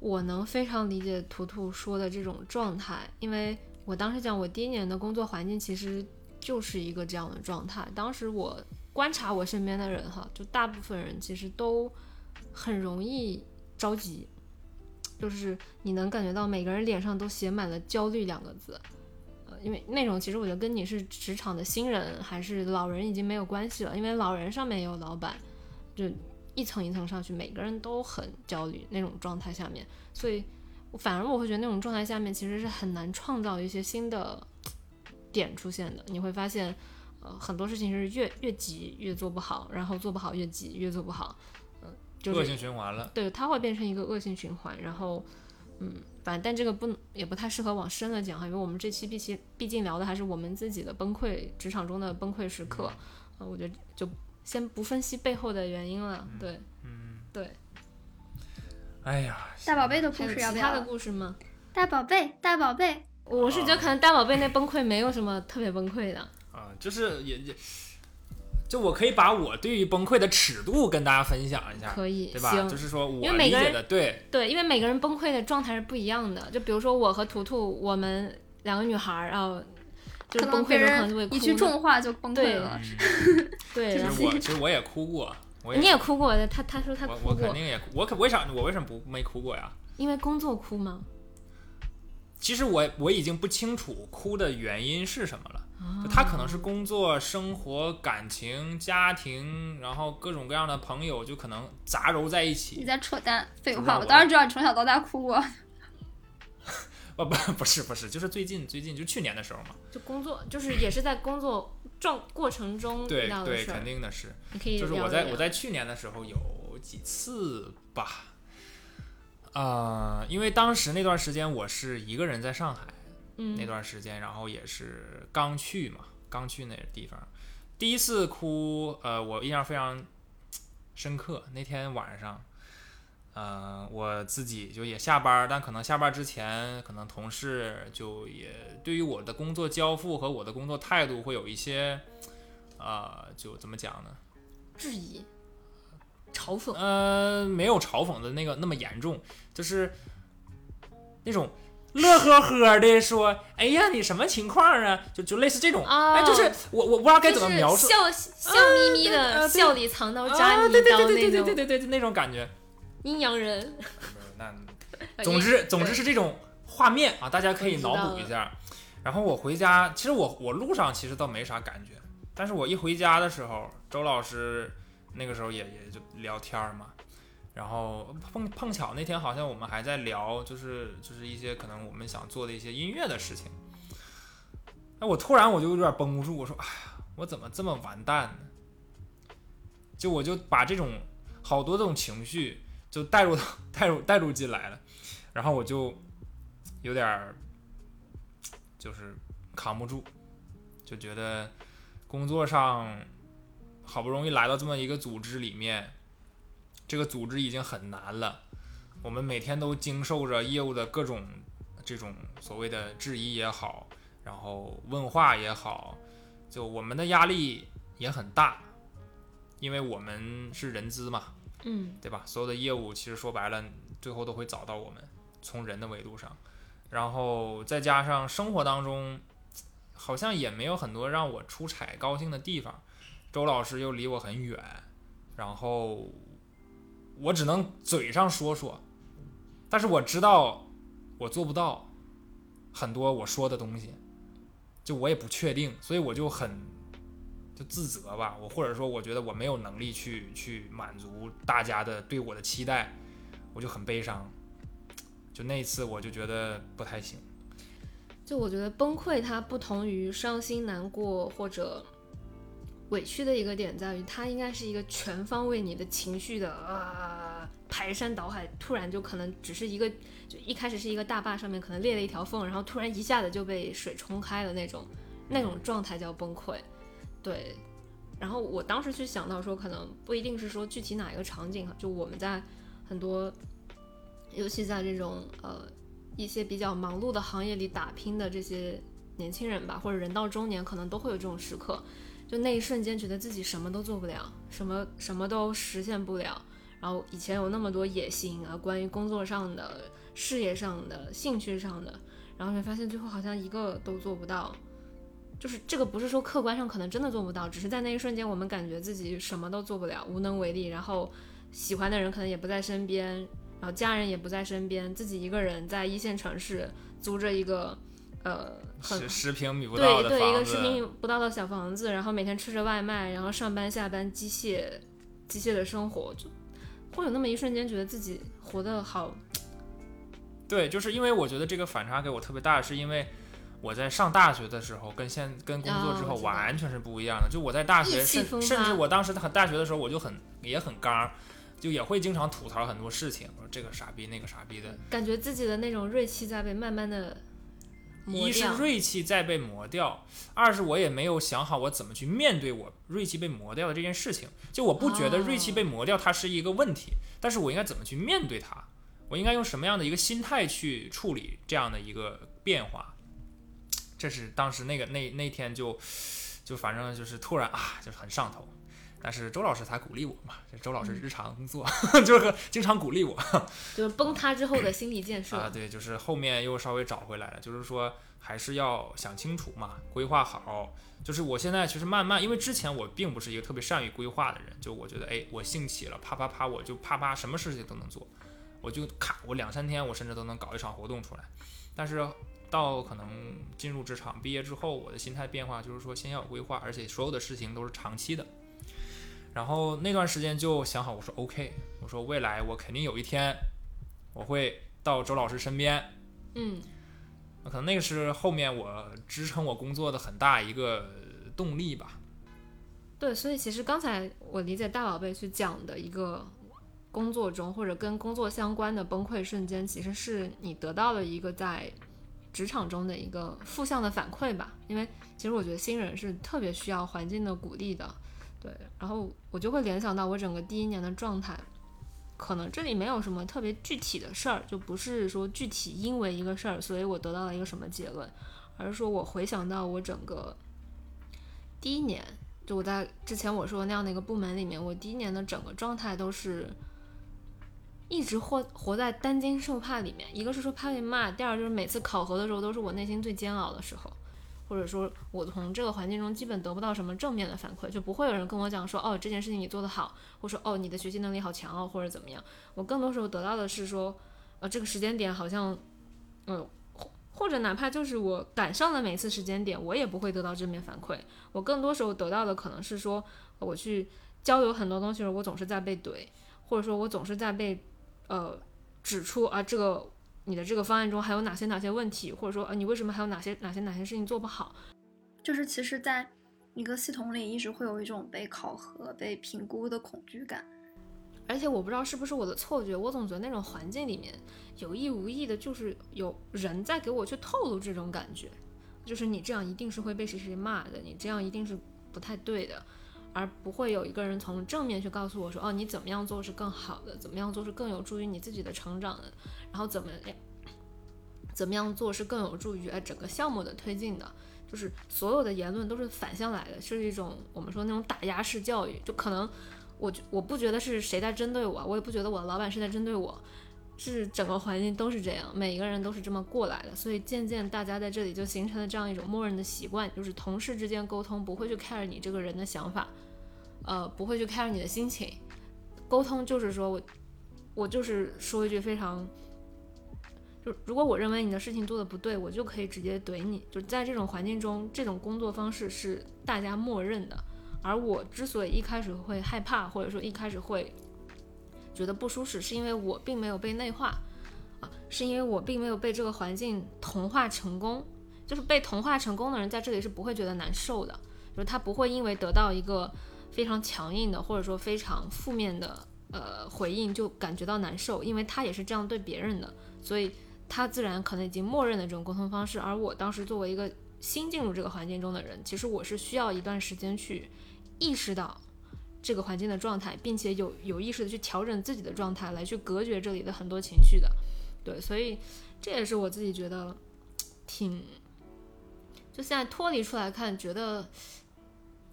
我能非常理解图图说的这种状态，因为我当时讲我第一年的工作环境其实就是一个这样的状态。当时我观察我身边的人哈，就大部分人其实都很容易着急，就是你能感觉到每个人脸上都写满了焦虑两个字。呃，因为那种其实我觉得跟你是职场的新人还是老人已经没有关系了，因为老人上面也有老板，就一层一层上去，每个人都很焦虑那种状态下面，所以我反而我会觉得那种状态下面其实是很难创造一些新的点出现的。你会发现，呃，很多事情是越越急越做不好，然后做不好越急越做不好，嗯、就是恶性循环了。对，它会变成一个恶性循环。然后，嗯，反正但这个不也不太适合往深了讲哈，因为我们这期毕竟毕竟聊的还是我们自己的崩溃，职场中的崩溃时刻。啊、我觉得就先不分析背后的原因了。对，嗯，对，哎呀，大宝贝的故事要不其他的？故事吗？大宝贝，大宝贝，我是觉得可能大宝贝那崩溃没有什么特别崩溃的。啊，就是也也，就我可以把我对于崩溃的尺度跟大家分享一下，可以，对吧？行就。是说我因为每个人理解的，对，对，因为每个人崩溃的状态是不一样的。就比如说我和图图，我们两个女孩儿，然后就是崩溃的可能就会哭一句重话就崩溃了。嗯 对，其实我其实我也哭过，我也你也哭过的，他他说他哭过，我肯定也哭，我可为啥我为什么不没哭过呀？因为工作哭吗？其实我我已经不清楚哭的原因是什么了。就他可能是工作、生活、感情、家庭，然后各种各样的朋友，就可能杂糅在一起你。在扯淡，废话，我我当然知道你从小到大哭过。不不不是不是，就是最近最近就去年的时候嘛。就工作，就是也是在工作状过程中遇对对，到的事儿肯，定的是。你可以就是我在我在去年的时候有几次吧，呃，因为当时那段时间我是一个人在上海，嗯那段时间，然后也是刚去嘛，刚去那个地方，第一次哭，呃，我印象非常深刻。那天晚上，呃，我自己就也下班儿，但可能下班之前，可能同事就也对于我的工作交付和我的工作态度会有一些，呃，就怎么讲呢？质疑、嘲讽，呃，没有嘲讽的那个那么严重，就是那种乐呵呵的说：“哎呀，你什么情况啊？”就就类似这种，哦哎，就是我我不知道该怎么描述，笑笑眯眯的，啊笑里藏刀啊扎你对对一刀那对对对对对种对对，那种感觉。阴阳人。那总之总之是这种画面啊，大家可以脑补一下。然后我回家，其实我我路上其实倒没啥感觉，但是我一回家的时候，周老师那个时候也也就聊天儿嘛，然后碰碰巧那天好像我们还在聊，就是就是一些可能我们想做的一些音乐的事情。哎，我突然我就有点绷不住，我说，哎呀，我怎么这么完蛋呢？就我就把这种好多这种情绪就带入到带入带入进来了，然后我就有点就是扛不住，就觉得工作上好不容易来到这么一个组织里面，这个组织已经很难了，我们每天都经受着业务的各种这种所谓的质疑也好，然后问话也好，就我们的压力也很大，因为我们是人资嘛，嗯，对吧？所有的业务其实说白了，最后都会找到我们，从人的维度上，然后再加上生活当中，好像也没有很多让我出彩高兴的地方。周老师又离我很远，然后我只能嘴上说说，但是我知道我做不到很多我说的东西，就我也不确定，所以我就很就自责吧，我或者说我觉得我没有能力去去满足大家的对我的期待，我就很悲伤。就那一次我就觉得不太行。就我觉得崩溃它不同于伤心难过或者委屈的一个点在于，它应该是一个全方位你的情绪的啊排山倒海，突然就可能只是一个，就一开始是一个大坝上面可能裂了一条缝，然后突然一下子就被水冲开了那种，那种状态叫崩溃。对，然后我当时去想到说，可能不一定是说具体哪一个场景，就我们在很多，尤其在这种呃一些比较忙碌的行业里打拼的这些年轻人吧，或者人到中年，可能都会有这种时刻，就那一瞬间觉得自己什么都做不了，什么什么都实现不了。然后以前有那么多野心啊，关于工作上的、事业上的、兴趣上的，然后会发现最后好像一个都做不到。就是这个不是说客观上可能真的做不到，只是在那一瞬间我们感觉自己什么都做不了，无能为力，然后喜欢的人可能也不在身边，然后家人也不在身边，自己一个人在一线城市租着一个呃十十平米不到的对对，一个，十平米不到的小房子，然后每天吃着外卖，然后上班下班机械机械的生活，就会有那么一瞬间觉得自己活得好，对，就是因为我觉得这个反差给我特别大，是因为我在上大学的时候跟现跟工作之后完全是不一样的。就我在大学甚甚至我当时很大学的时候我就很也很刚，就也会经常吐槽很多事情，我说这个傻逼那个傻逼的。感觉自己的那种锐气在被慢慢的磨一是。锐气在被磨掉，二是我也没有想好我怎么去面对我锐气被磨掉的这件事情。就我不觉得锐气被磨掉它是一个问题，但是我应该怎么去面对它？我应该用什么样的一个心态去处理这样的一个变化？这是当时那个那那天就就反正就是突然啊，就是很上头。但是周老师他鼓励我嘛，这周老师日常工作、就是经常鼓励我，就是崩塌之后的心理建设。啊，对，就是后面又稍微找回来了，就是说还是要想清楚嘛，规划好。就是我现在其实慢慢，因为之前我并不是一个特别善于规划的人，就我觉得，哎，我兴起了，啪啪啪，我就啪啪，什么事情都能做，我就咔，我两三天我甚至都能搞一场活动出来。但是到可能进入职场毕业之后，我的心态变化就是说，先要有规划，而且所有的事情都是长期的。然后那段时间就想好，我说 OK，我说未来我肯定有一天我会到周老师身边，嗯，可能那个是后面我支撑我工作的很大一个动力吧。对，所以其实刚才我理解大宝贝去讲的一个工作中或者跟工作相关的崩溃瞬间，其实是你得到了一个在职场中的一个负向的反馈吧。因为其实我觉得新人是特别需要环境的鼓励的。对，然后我就会联想到我整个第一年的状态，可能这里没有什么特别具体的事儿，就不是说具体因为一个事儿，所以我得到了一个什么结论，而是说我回想到我整个第一年，就我在之前我说的那样的一个部门里面，我第一年的整个状态都是一直活活在担惊受怕里面，一个是说怕被骂，第二就是每次考核的时候都是我内心最煎熬的时候。或者说，我从这个环境中基本得不到什么正面的反馈，就不会有人跟我讲说，哦，这件事情你做得好，或者说，哦，你的学习能力好强哦，或者怎么样。我更多时候得到的是说，呃，这个时间点好像，嗯，或者哪怕就是我赶上了每次时间点，我也不会得到正面反馈。我更多时候得到的可能是说，我去交流很多东西的时候，我总是在被怼，或者说我总是在被，呃，指出啊这个。你的这个方案中还有哪些哪些问题，或者说，呃，你为什么还有哪些哪些哪些事情做不好？就是其实，在一个系统里，一直会有一种被考核、被评估的恐惧感。而且我不知道是不是我的错觉，我总觉得那种环境里面有意无意的，就是有人在给我去透露这种感觉，就是你这样一定是会被谁谁骂的，你这样一定是不太对的。而不会有一个人从正面去告诉我说，哦，你怎么样做是更好的，怎么样做是更有助于你自己的成长的，然后怎么，怎么样做是更有助于整个项目的推进的，就是所有的言论都是反向来的，是一种我们说那种打压式教育，就可能我我不觉得是谁在针对我，我也不觉得我的老板是在针对我。是整个环境都是这样，每一个人都是这么过来的，所以渐渐大家在这里就形成了这样一种默认的习惯，就是同事之间沟通不会去 care 你这个人的想法，呃，不会去 care 你的心情，沟通就是说我，我就是说一句非常，就如果我认为你的事情做的不对，我就可以直接怼你，就在这种环境中，这种工作方式是大家默认的，而我之所以一开始会害怕，或者说一开始会。觉得不舒适，是因为我并没有被内化，啊，是因为我并没有被这个环境同化成功。就是被同化成功的人在这里是不会觉得难受的，就是他不会因为得到一个非常强硬的或者说非常负面的呃回应就感觉到难受，因为他也是这样对别人的，所以他自然可能已经默认的这种沟通方式。而我当时作为一个新进入这个环境中的人，其实我是需要一段时间去意识到。这个环境的状态，并且有有意识的去调整自己的状态，来去隔绝这里的很多情绪的，对，所以这也是我自己觉得挺，就现在脱离出来看，觉得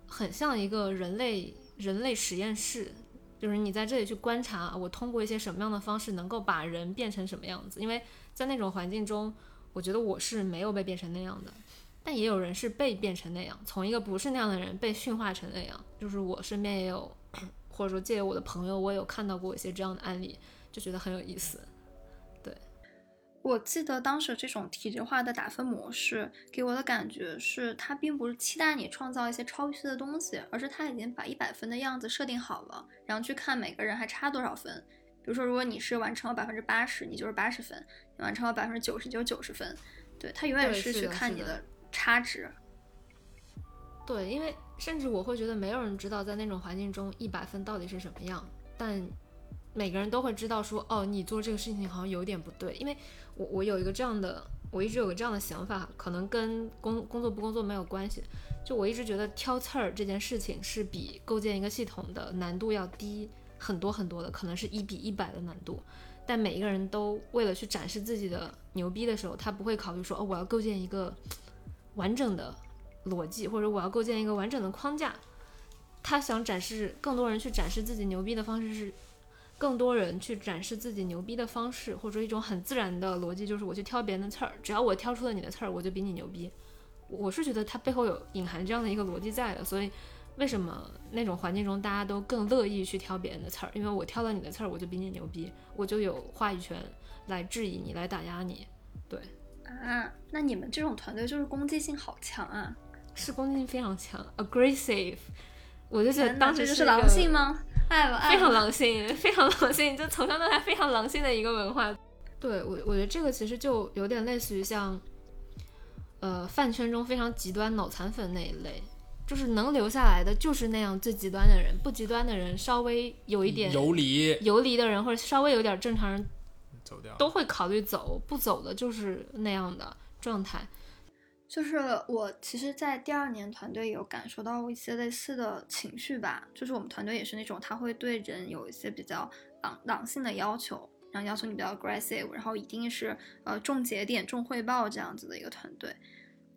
很像一个人类人类实验室，就是你在这里去观察，我通过一些什么样的方式能够把人变成什么样子，因为在那种环境中，我觉得我是没有被变成那样的。但也有人是被变成那样，从一个不是那样的人被驯化成那样。就是我身边也有，或者说借由我的朋友，我有看到过一些这样的案例，就觉得很有意思。对，我记得当时这种体制化的打分模式给我的感觉是，它并不是期待你创造一些超预期的东西，而是它已经把一百分的样子设定好了，然后去看每个人还差多少分。比如说，如果你是完成了百分之八十，你就是八十分；你完成了百分之九十，就是九十分。对，它永远是去看你的。差值，对，因为甚至我会觉得没有人知道在那种环境中一百分到底是什么样，但每个人都会知道说，哦，你做这个事情好像有点不对。因为我我有一个这样的，我一直有个这样的想法，可能跟工工作不工作没有关系。就我一直觉得挑刺儿这件事情是比构建一个系统的难度要低很多很多的，可能是一比一百的难度。但每一个人都为了去展示自己的牛逼的时候，他不会考虑说，哦，我要构建一个。完整的逻辑，或者我要构建一个完整的框架。他想展示更多人去展示自己牛逼的方式是，更多人去展示自己牛逼的方式，或者说一种很自然的逻辑就是我去挑别人的刺儿，只要我挑出了你的刺儿，我就比你牛逼。我是觉得它背后有隐含这样的一个逻辑在的，所以为什么那种环境中大家都更乐意去挑别人的刺儿？因为我挑了你的刺儿，我就比你牛逼，我就有话语权来质疑你，来打压你。对。啊，那你们这种团队就是攻击性好强啊！是攻击性非常强，aggressive。我就觉得当时这就是狼性吗？爱了爱非常，狼性，非常狼性，就从小到大非常狼性的一个文化。对我，我觉得这个其实就有点类似于像，呃，饭圈中非常极端脑残粉那一类，就是能留下来的就是那样最极端的人，不极端的人稍微有一点游离游离的人，或者稍微有点正常人走掉。都会考虑走，不走的就是那样的状态。就是我其实，在第二年团队有感受到一些类似的情绪吧，就是我们团队也是那种他会对人有一些比较狼狼性的要求，然后要求你比较 aggressive，然后一定是呃重节点、重汇报这样子的一个团队。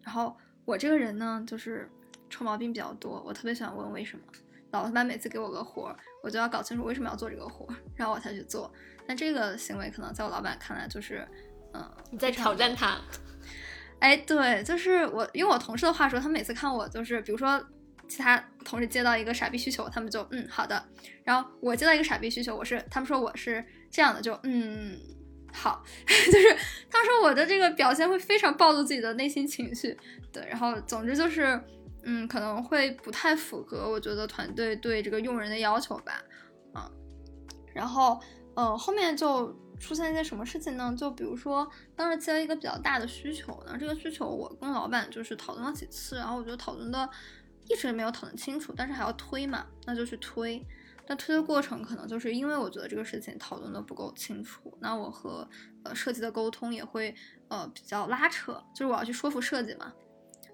然后我这个人呢，就是臭毛病比较多，我特别喜欢问为什么。老板每次给我个活儿，我就要搞清楚为什么要做这个活儿，然后我才去做。但这个行为可能在我老板看来就是，嗯、你在挑战他，哎，对，就是我用我同事的话说，他们每次看我就是，比如说其他同事接到一个傻逼需求，他们就嗯好的，然后我接到一个傻逼需求，我是他们说我是这样的，就嗯好，就是他说我的这个表现会非常暴露自己的内心情绪，对，然后总之就是嗯可能会不太符合我觉得团队对这个用人的要求吧，嗯，然后呃后面就出现一些什么事情呢？就比如说当时接了一个比较大的需求，然后这个需求我跟老板就是讨论了几次，然后我觉得讨论的一直没有讨论清楚，但是还要推嘛，那就去推。但推的过程可能就是因为我觉得这个事情讨论的不够清楚，那我和呃设计的沟通也会呃比较拉扯，就是我要去说服设计嘛。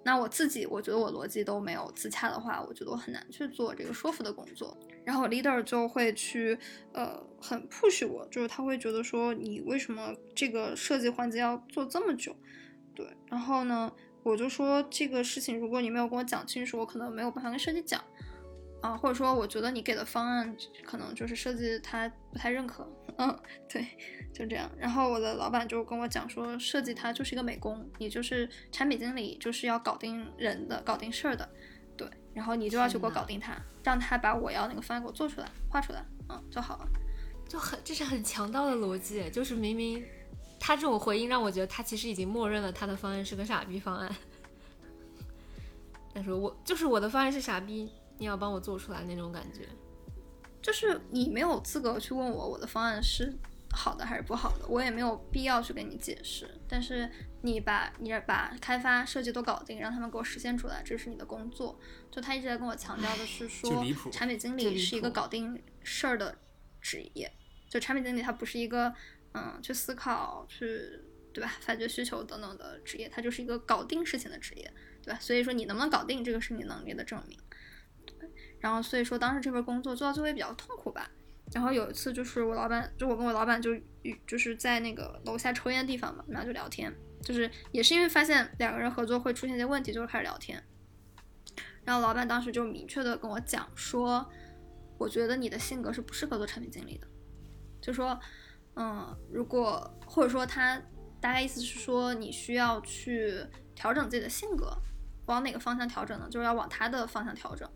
那我自己我觉得我逻辑都没有自洽的话，我觉得我很难去做这个说服的工作。然后 leader 就会去呃很 push 我，就是他会觉得说你为什么这个设计环节要做这么久？对，然后呢，我就说这个事情如果你没有跟我讲清楚，我可能没有办法跟设计讲。啊，或者说我觉得你给的方案可能就是设计他不太认可，嗯，对，就这样。然后我的老板就跟我讲说，设计它就是一个美工，你就是产品经理，就是要搞定人的，搞定事儿的，然后你就要去给我搞定他，让他把我要那个方案给我做出来，画出来，嗯，就好了。就很这是很强盗的逻辑，就是明明他这种回应让我觉得他其实已经默认了他的方案是个傻逼方案，他说我就是我的方案是傻逼，你要帮我做出来那种感觉。就是你没有资格去问我我的方案是好的还是不好的，我也没有必要去跟你解释。但是你把你把开发设计都搞定，让他们给我实现出来，这是你的工作。就他一直在跟我强调的是说产品经理是一个搞定事儿的职业，就产品经理他不是一个嗯去思考去对吧发掘需求等等的职业，他就是一个搞定事情的职业，对吧？所以说你能不能搞定这个是你能力的证明。对，然后所以说当时这份工作做到最后也比较痛苦吧。然后有一次就是我老板，就我跟我老板就就是在那个楼下抽烟的地方嘛，然后就聊天，就是也是因为发现两个人合作会出现一些问题，就是开始聊天。然后老板当时就明确的跟我讲说，我觉得你的性格是不适合做产品经理的，就说，嗯，如果或者说他大概意思是说你需要去调整自己的性格，往哪个方向调整呢？就是要往他的方向调整，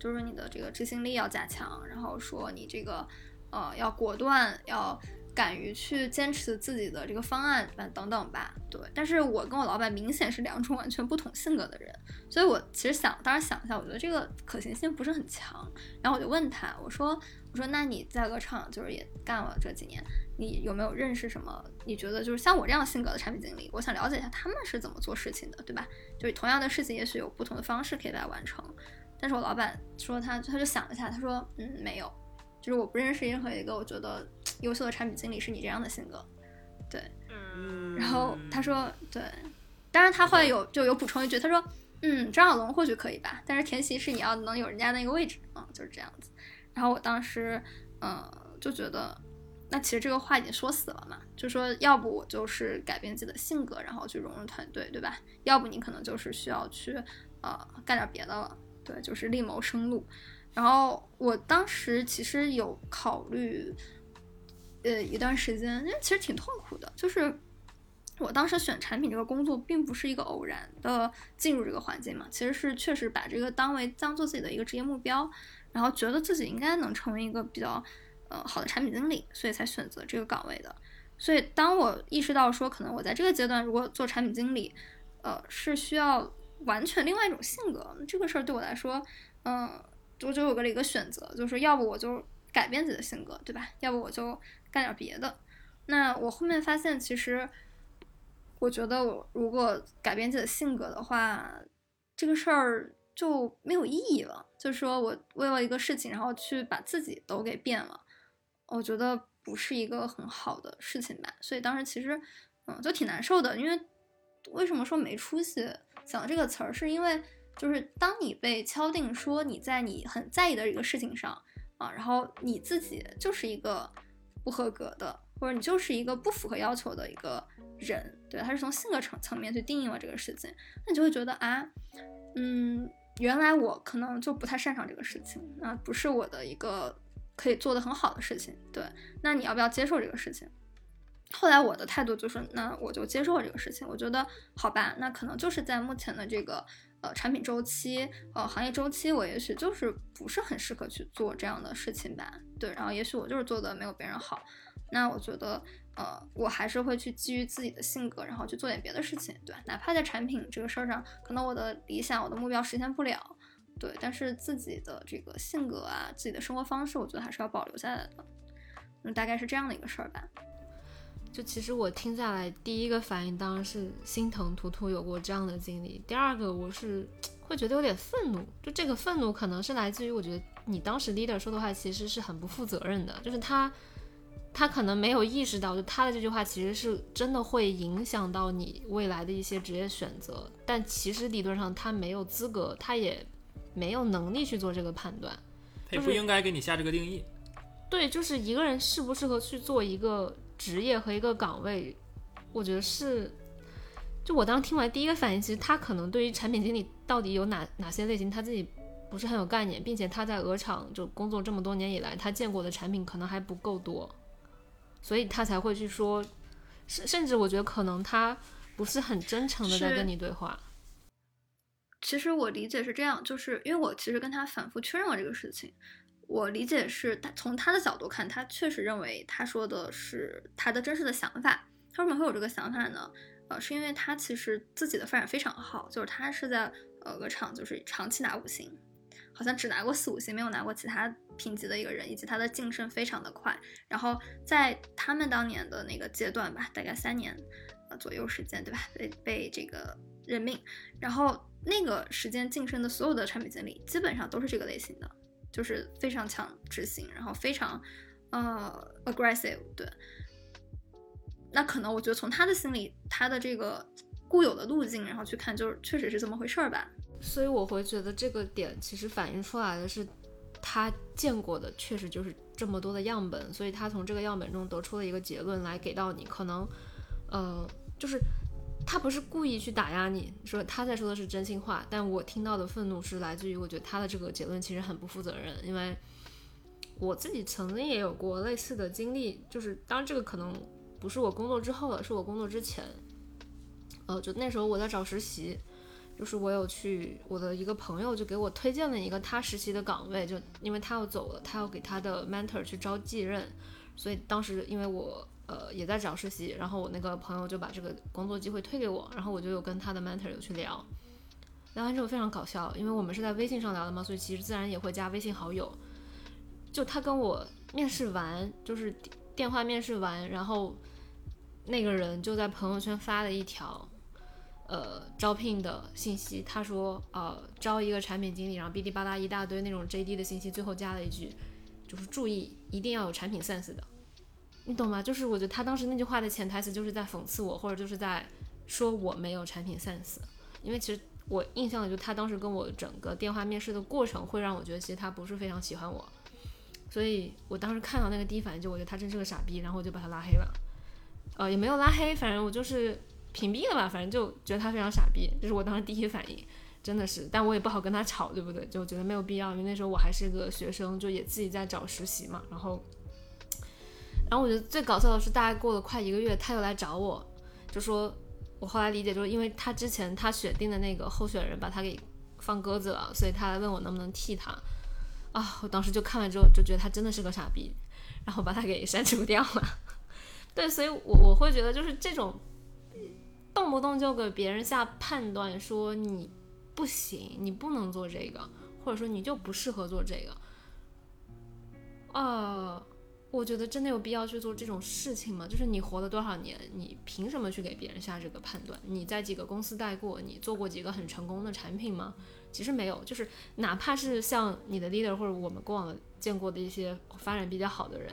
就是你的这个执行力要加强，然后说你这个呃要果断，要敢于去坚持自己的这个方案等等吧。对，但是我跟我老板明显是两种完全不同性格的人，所以我其实想，当时想一下，我觉得这个可行性不是很强。然后我就问他，我说我说那你在鹅厂就是也干了这几年，你有没有认识什么？你觉得就是像我这样性格的产品经理，我想了解一下他们是怎么做事情的，对吧？就是同样的事情，也许有不同的方式可以来完成。但是我老板说他他就想了一下，他说嗯没有，就是我不认识任何一个我觉得优秀的产品经理是你这样的性格，对。嗯然后他说对，当然他后来有就有补充一句，他说嗯张小龙或许可以吧，但是前提是你要能有人家那个位置啊、就是这样子。然后我当时嗯就觉得。那其实这个话已经说死了嘛，就说要不我就是改变自己的性格，然后去融入团队，对吧？要不你可能就是需要去呃干点别的了，对，就是另谋生路。然后我当时其实有考虑，呃，一段时间，因为其实挺痛苦的，就是我当时选产品这个工作，并不是一个偶然的进入这个环境嘛，其实是确实把这个当为当做自己的一个职业目标，然后觉得自己应该能成为一个比较呃好的产品经理，所以才选择这个岗位的。所以当我意识到说，可能我在这个阶段如果做产品经理，呃，是需要完全另外一种性格，这个事儿对我来说，嗯，我就有个了一个选择，就是要不我就改变自己的性格，对吧？要不我就干点别的。那我后面发现，其实我觉得我如果改变自己的性格的话，这个事儿就没有意义了。就是说我为了一个事情，然后去把自己都给变了，我觉得不是一个很好的事情吧。所以当时其实，嗯，就挺难受的，因为。为什么说没出息？讲这个词儿，是因为就是当你被敲定说你在你很在意的一个事情上啊，然后你自己就是一个不合格的，或者你就是一个不符合要求的一个人，对，他是从性格层层面去定义了这个事情，那你就会觉得啊，嗯，原来我可能就不太擅长这个事情，那不是我的一个可以做的很好的事情，对，那你要不要接受这个事情？后来我的态度就是，那我就接受了这个事情。我觉得好吧，那可能就是在目前的这个呃产品周期、呃行业周期，我也许就是不是很适合去做这样的事情吧。对，然后也许我就是做的没有别人好。那我觉得，呃，我还是会去基于自己的性格，然后去做点别的事情。对，哪怕在产品这个事儿上，可能我的理想、我的目标实现不了，对，但是自己的这个性格啊，自己的生活方式，我觉得还是要保留下来的。嗯，大概是这样的一个事儿吧。就其实我听下来，第一个反应当然是心疼图图有过这样的经历。第二个，我是会觉得有点愤怒。就这个愤怒可能是来自于，我觉得你当时 leader 说的话其实是很不负责任的。就是他，他可能没有意识到，就他的这句话其实是真的会影响到你未来的一些职业选择。但其实理论上他没有资格，他也没有能力去做这个判断。他也不应该给你下这个定义。对，就是一个人适不适合去做一个。职业和一个岗位，我觉得是，就我当时听完第一个反应，其实他可能对于产品经理到底有哪哪些类型，他自己不是很有概念，并且他在鹅厂就工作这么多年以来，他见过的产品可能还不够多，所以他才会去说，甚甚至我觉得可能他不是很真诚的在跟你对话。其实我理解是这样，就是因为我其实跟他反复确认了这个事情。我理解是他从他的角度看，他确实认为他说的是他的真实的想法。他为什么会有这个想法呢？呃，是因为他其实自己的发展非常好，就是他是在呃鹅厂就是长期拿五星，好像只拿过四五星，没有拿过其他评级的一个人，以及他的晋升非常的快。然后在他们当年的那个阶段吧，大概三年呃左右时间，对吧？被被这个任命，然后那个时间晋升的所有的产品经理基本上都是这个类型的。就是非常强执行，然后非常，呃，aggressive，对。那可能我觉得从他的心里，他的这个固有的路径，然后去看，就是确实是这么回事儿吧。所以我会觉得这个点其实反映出来的是，他见过的确实就是这么多的样本，所以他从这个样本中得出了一个结论来给到你，可能，呃，就是。他不是故意去打压你，说他在说的是真心话，但我听到的愤怒是来自于，我觉得他的这个结论其实很不负责任，因为我自己曾经也有过类似的经历，就是当这个可能不是我工作之后了，是我工作之前，呃，就那时候我在找实习，就是我有去我的一个朋友就给我推荐了一个他实习的岗位，就因为他要走了，他要给他的 mentor 去招继任，所以当时因为我。呃，也在找实习，然后我那个朋友就把这个工作机会推给我，然后我就有跟他的 mentor 有去聊，聊完之后非常搞笑，因为我们是在微信上聊的嘛，所以其实自然也会加微信好友。就他跟我面试完，就是电话面试完，然后那个人就在朋友圈发了一条呃招聘的信息，他说呃招一个产品经理，然后哔哩吧啦一大堆那种 JD 的信息，最后加了一句，就是注意一定要有产品 sense 的。你懂吗？就是我觉得他当时那句话的潜台词就是在讽刺我，或者就是在说我没有产品 sense。因为其实我印象里，就他当时跟我整个电话面试的过程，会让我觉得其实他不是非常喜欢我。所以我当时看到那个第一反应就我觉得他真是个傻逼，然后我就把他拉黑了。呃，也没有拉黑，反正我就是屏蔽了吧，反正就觉得他非常傻逼，这是我当时第一反应，真的是。但我也不好跟他吵，对不对？就觉得没有必要，因为那时候我还是个学生，就也自己在找实习嘛，然后。然后我觉得最搞笑的是，大概过了快一个月，他又来找我，就说，我后来理解就是因为他之前他选定的那个候选人把他给放鸽子了，所以他来问我能不能替他。啊，我当时就看完之后就觉得他真的是个傻逼，然后把他给删除掉了。对，所以我我会觉得就是这种动不动就给别人下判断，说你不行，你不能做这个，或者说你就不适合做这个，啊。我觉得真的有必要去做这种事情吗？就是你活了多少年，你凭什么去给别人下这个判断？你在几个公司待过，你做过几个很成功的产品吗？其实没有，就是哪怕是像你的 leader 或者我们过往见过的一些发展比较好的人，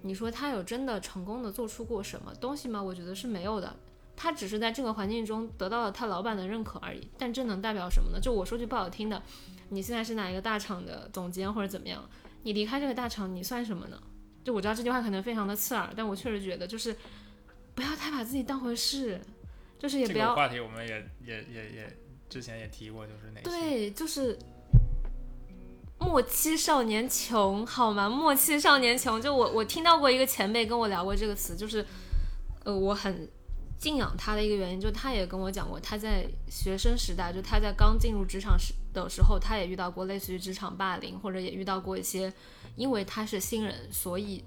你说他有真的成功的做出过什么东西吗？我觉得是没有的。他只是在这个环境中得到了他老板的认可而已。但这能代表什么呢？就我说句不好听的，你现在是哪一个大厂的总监或者怎么样？你离开这个大厂，你算什么呢？就我知道这句话可能非常的刺耳，但我确实觉得就是不要太把自己当回事，就是也不要。这个话题我们也也也也之前也提过，就是哪对，就是莫欺少年穷，好吗？莫欺少年穷。就我我听到过一个前辈跟我聊过这个词，就是呃我很敬仰他的一个原因，就他也跟我讲过，他在学生时代，就他在刚进入职场时的时候，他也遇到过类似于职场霸凌，或者也遇到过一些。因为他是新人，所以，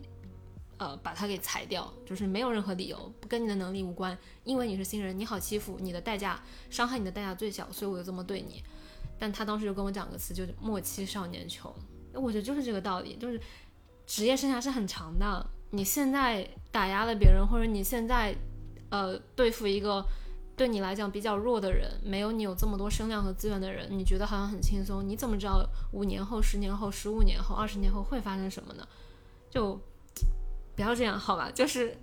呃，把他给裁掉，就是没有任何理由，跟你的能力无关。因为你是新人，你好欺负，你的代价，伤害你的代价最小，所以我就这么对你。但他当时就跟我讲个词，就是“莫欺少年穷”。我觉得就是这个道理，就是职业生涯是很长的。你现在打压了别人，或者你现在，呃，对付一个。对你来讲比较弱的人，没有你有这么多声量和资源的人，你觉得好像很轻松？你怎么知道五年后、十年后、十五年后、二十年后会发生什么呢？就不要这样，好吧？就是，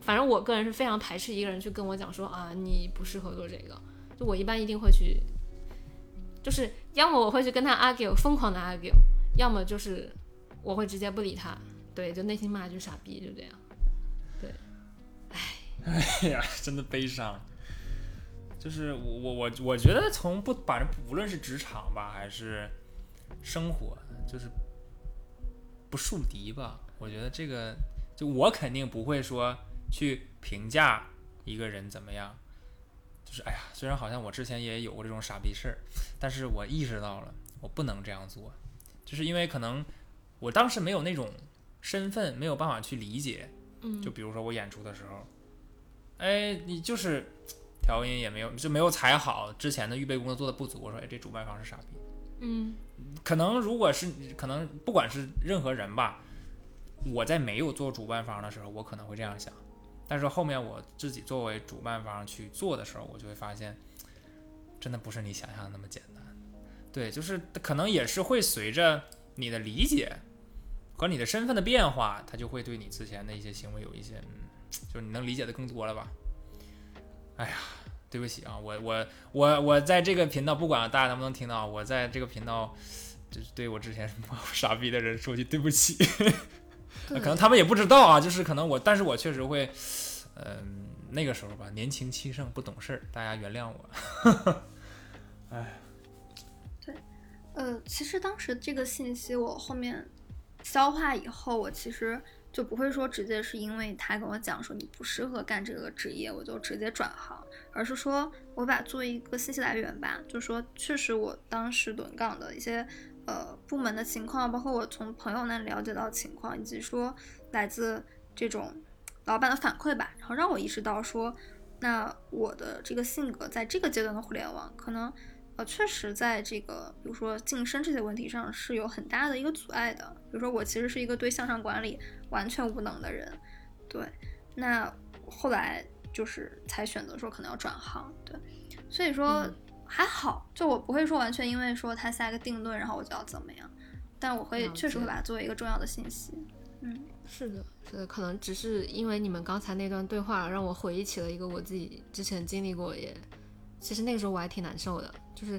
反正我个人是非常排斥一个人去跟我讲说啊，你不适合做这个。就我一般一定会去，就是要么我会去跟他 argue，疯狂的 argue，要么就是我会直接不理他，对，就内心骂一句傻逼，就这样。对，唉，哎呀，真的悲伤。就是我我我我觉得从不反正无论是职场吧还是生活，就是不树敌吧。我觉得这个就我肯定不会说去评价一个人怎么样。就是哎呀，虽然好像我之前也有过这种傻逼事儿，但是我意识到了我不能这样做，就是因为可能我当时没有那种身份，没有办法去理解。嗯，就比如说我演出的时候，哎，你就是。调音也没有，就没有踩好。之前的预备工作做的不足。我说，哎，这主办方是傻逼。嗯，可能如果是可能，不管是任何人吧，我在没有做主办方的时候，我可能会这样想。但是后面我自己作为主办方去做的时候，我就会发现，真的不是你想象的那么简单。对，就是可能也是会随着你的理解和你的身份的变化，他就会对你之前的一些行为有一些，嗯，就是你能理解的更多了吧。哎呀。对不起啊，我我我我在这个频道，不管大家能不能听到，我在这个频道就是对我之前 傻逼的人说句对不起。可能他们也不知道啊，就是可能我，但是我确实会，嗯，那个时候吧，年轻气盛，不懂事儿，大家原谅我。哎，对，呃，其实当时这个信息我后面消化以后，我其实。就不会说直接是因为他跟我讲说你不适合干这个职业，我就直接转行，而是说我把作为一个信息来源吧，就说确实我当时轮岗的一些呃部门的情况，包括我从朋友那了解到情况，以及说来自这种老板的反馈吧，然后让我意识到说，那我的这个性格在这个阶段的互联网可能呃。确实，在这个比如说晋升这些问题上是有很大的一个阻碍的。比如说，我其实是一个对向上管理完全无能的人，对。那后来就是才选择说可能要转行，对。所以说还好，就我不会说完全因为说他下一个定论，然后我就要怎么样。但我会确实会把它作为一个重要的信息。嗯，是的，是的，可能只是因为你们刚才那段对话，让我回忆起了一个我自己之前经历过也。其实那个时候我还挺难受的，就是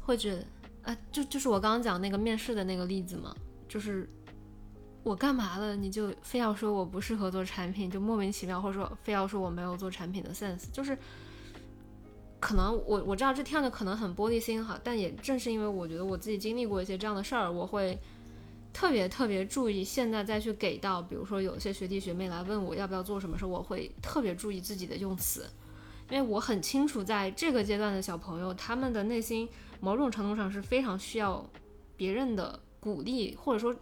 会觉得，啊，就就是我刚刚讲那个面试的那个例子嘛，就是我干嘛了，你就非要说我不适合做产品，就莫名其妙，或者说非要说我没有做产品的 sense，就是可能我我知道这听着可能很玻璃心哈，但也正是因为我觉得我自己经历过一些这样的事儿，我会特别特别注意，现在再去给到，比如说有些学弟学妹来问我要不要做什么时候，我会特别注意自己的用词。因为我很清楚，在这个阶段的小朋友，他们的内心某种程度上是非常需要别人的鼓励，或者说，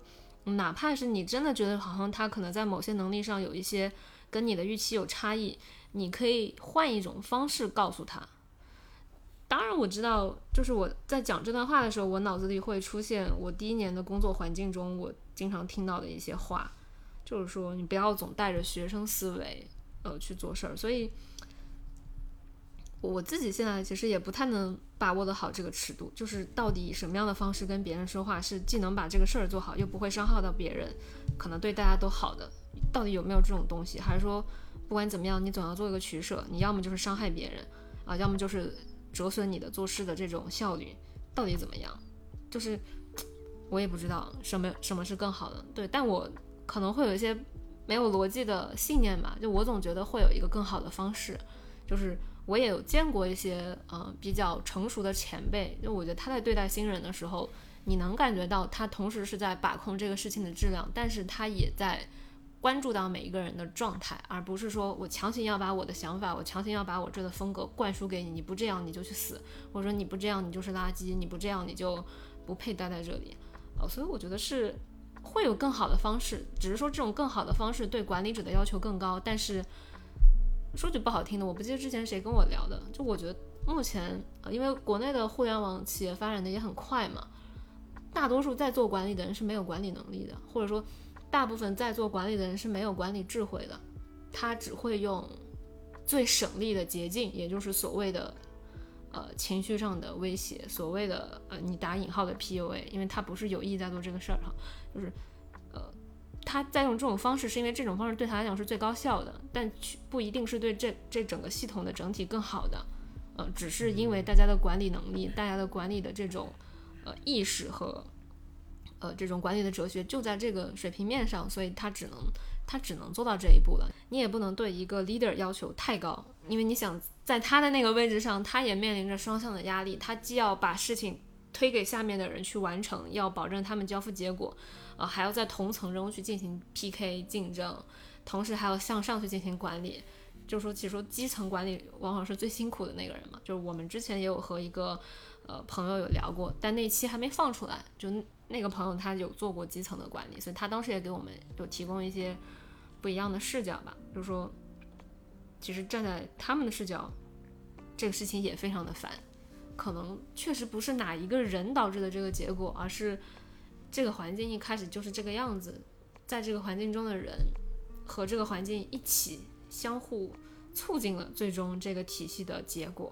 哪怕是你真的觉得好像他可能在某些能力上有一些跟你的预期有差异，你可以换一种方式告诉他。当然，我知道，就是我在讲这段话的时候，我脑子里会出现我第一年的工作环境中我经常听到的一些话，就是说你不要总带着学生思维呃去做事儿。所以，我自己现在其实也不太能把握得好这个尺度，就是到底以什么样的方式跟别人说话是既能把这个事儿做好，又不会伤害到别人，可能对大家都好的，到底有没有这种东西？还是说不管怎么样，你总要做一个取舍，你要么就是伤害别人啊，要么就是折损你的做事的这种效率，到底怎么样？就是 我也不知道什么什么是更好的，对，但我可能会有一些没有逻辑的信念吧，就我总觉得会有一个更好的方式，就是。我也有见过一些呃比较成熟的前辈，就我觉得他在对待新人的时候，你能感觉到他同时是在把控这个事情的质量，但是他也在关注到每一个人的状态，而不是说我强行要把我的想法，我强行要把我这的风格灌输给你，你不这样你就去死，或者说你不这样你就是垃圾，你不这样你就不配待在这里，呃，所以我觉得是会有更好的方式，只是说这种更好的方式对管理者的要求更高，但是。说句不好听的，我不记得之前谁跟我聊的，就我觉得目前，呃，因为国内的互联网企业发展的也很快嘛，大多数在做管理的人是没有管理能力的，或者说大部分在做管理的人是没有管理智慧的，他只会用最省力的捷径，也就是所谓的呃情绪上的威胁，所谓的呃你打引号的 PUA，因为他不是有意在做这个事儿哈，就是。他在用这种方式，是因为这种方式对他来讲是最高效的，但不一定是对这这整个系统的整体更好的。呃，只是因为大家的管理能力、大家的管理的这种呃意识和呃这种管理的哲学就在这个水平面上，所以他只能他只能做到这一步了。你也不能对一个 leader 要求太高，因为你想在他的那个位置上，他也面临着双向的压力，他既要把事情推给下面的人去完成，要保证他们交付结果。呃，还要在同层中去进行 PK 竞争，同时还要向上去进行管理。就是说，其实说基层管理往往是最辛苦的那个人嘛。就是我们之前也有和一个呃朋友有聊过，但那期还没放出来。就那个朋友他有做过基层的管理，所以他当时也给我们有提供一些不一样的视角吧。就是说，其实站在他们的视角，这个事情也非常的烦。可能确实不是哪一个人导致的这个结果，而是。这个环境一开始就是这个样子，在这个环境中的人和这个环境一起相互促进了最终这个体系的结果。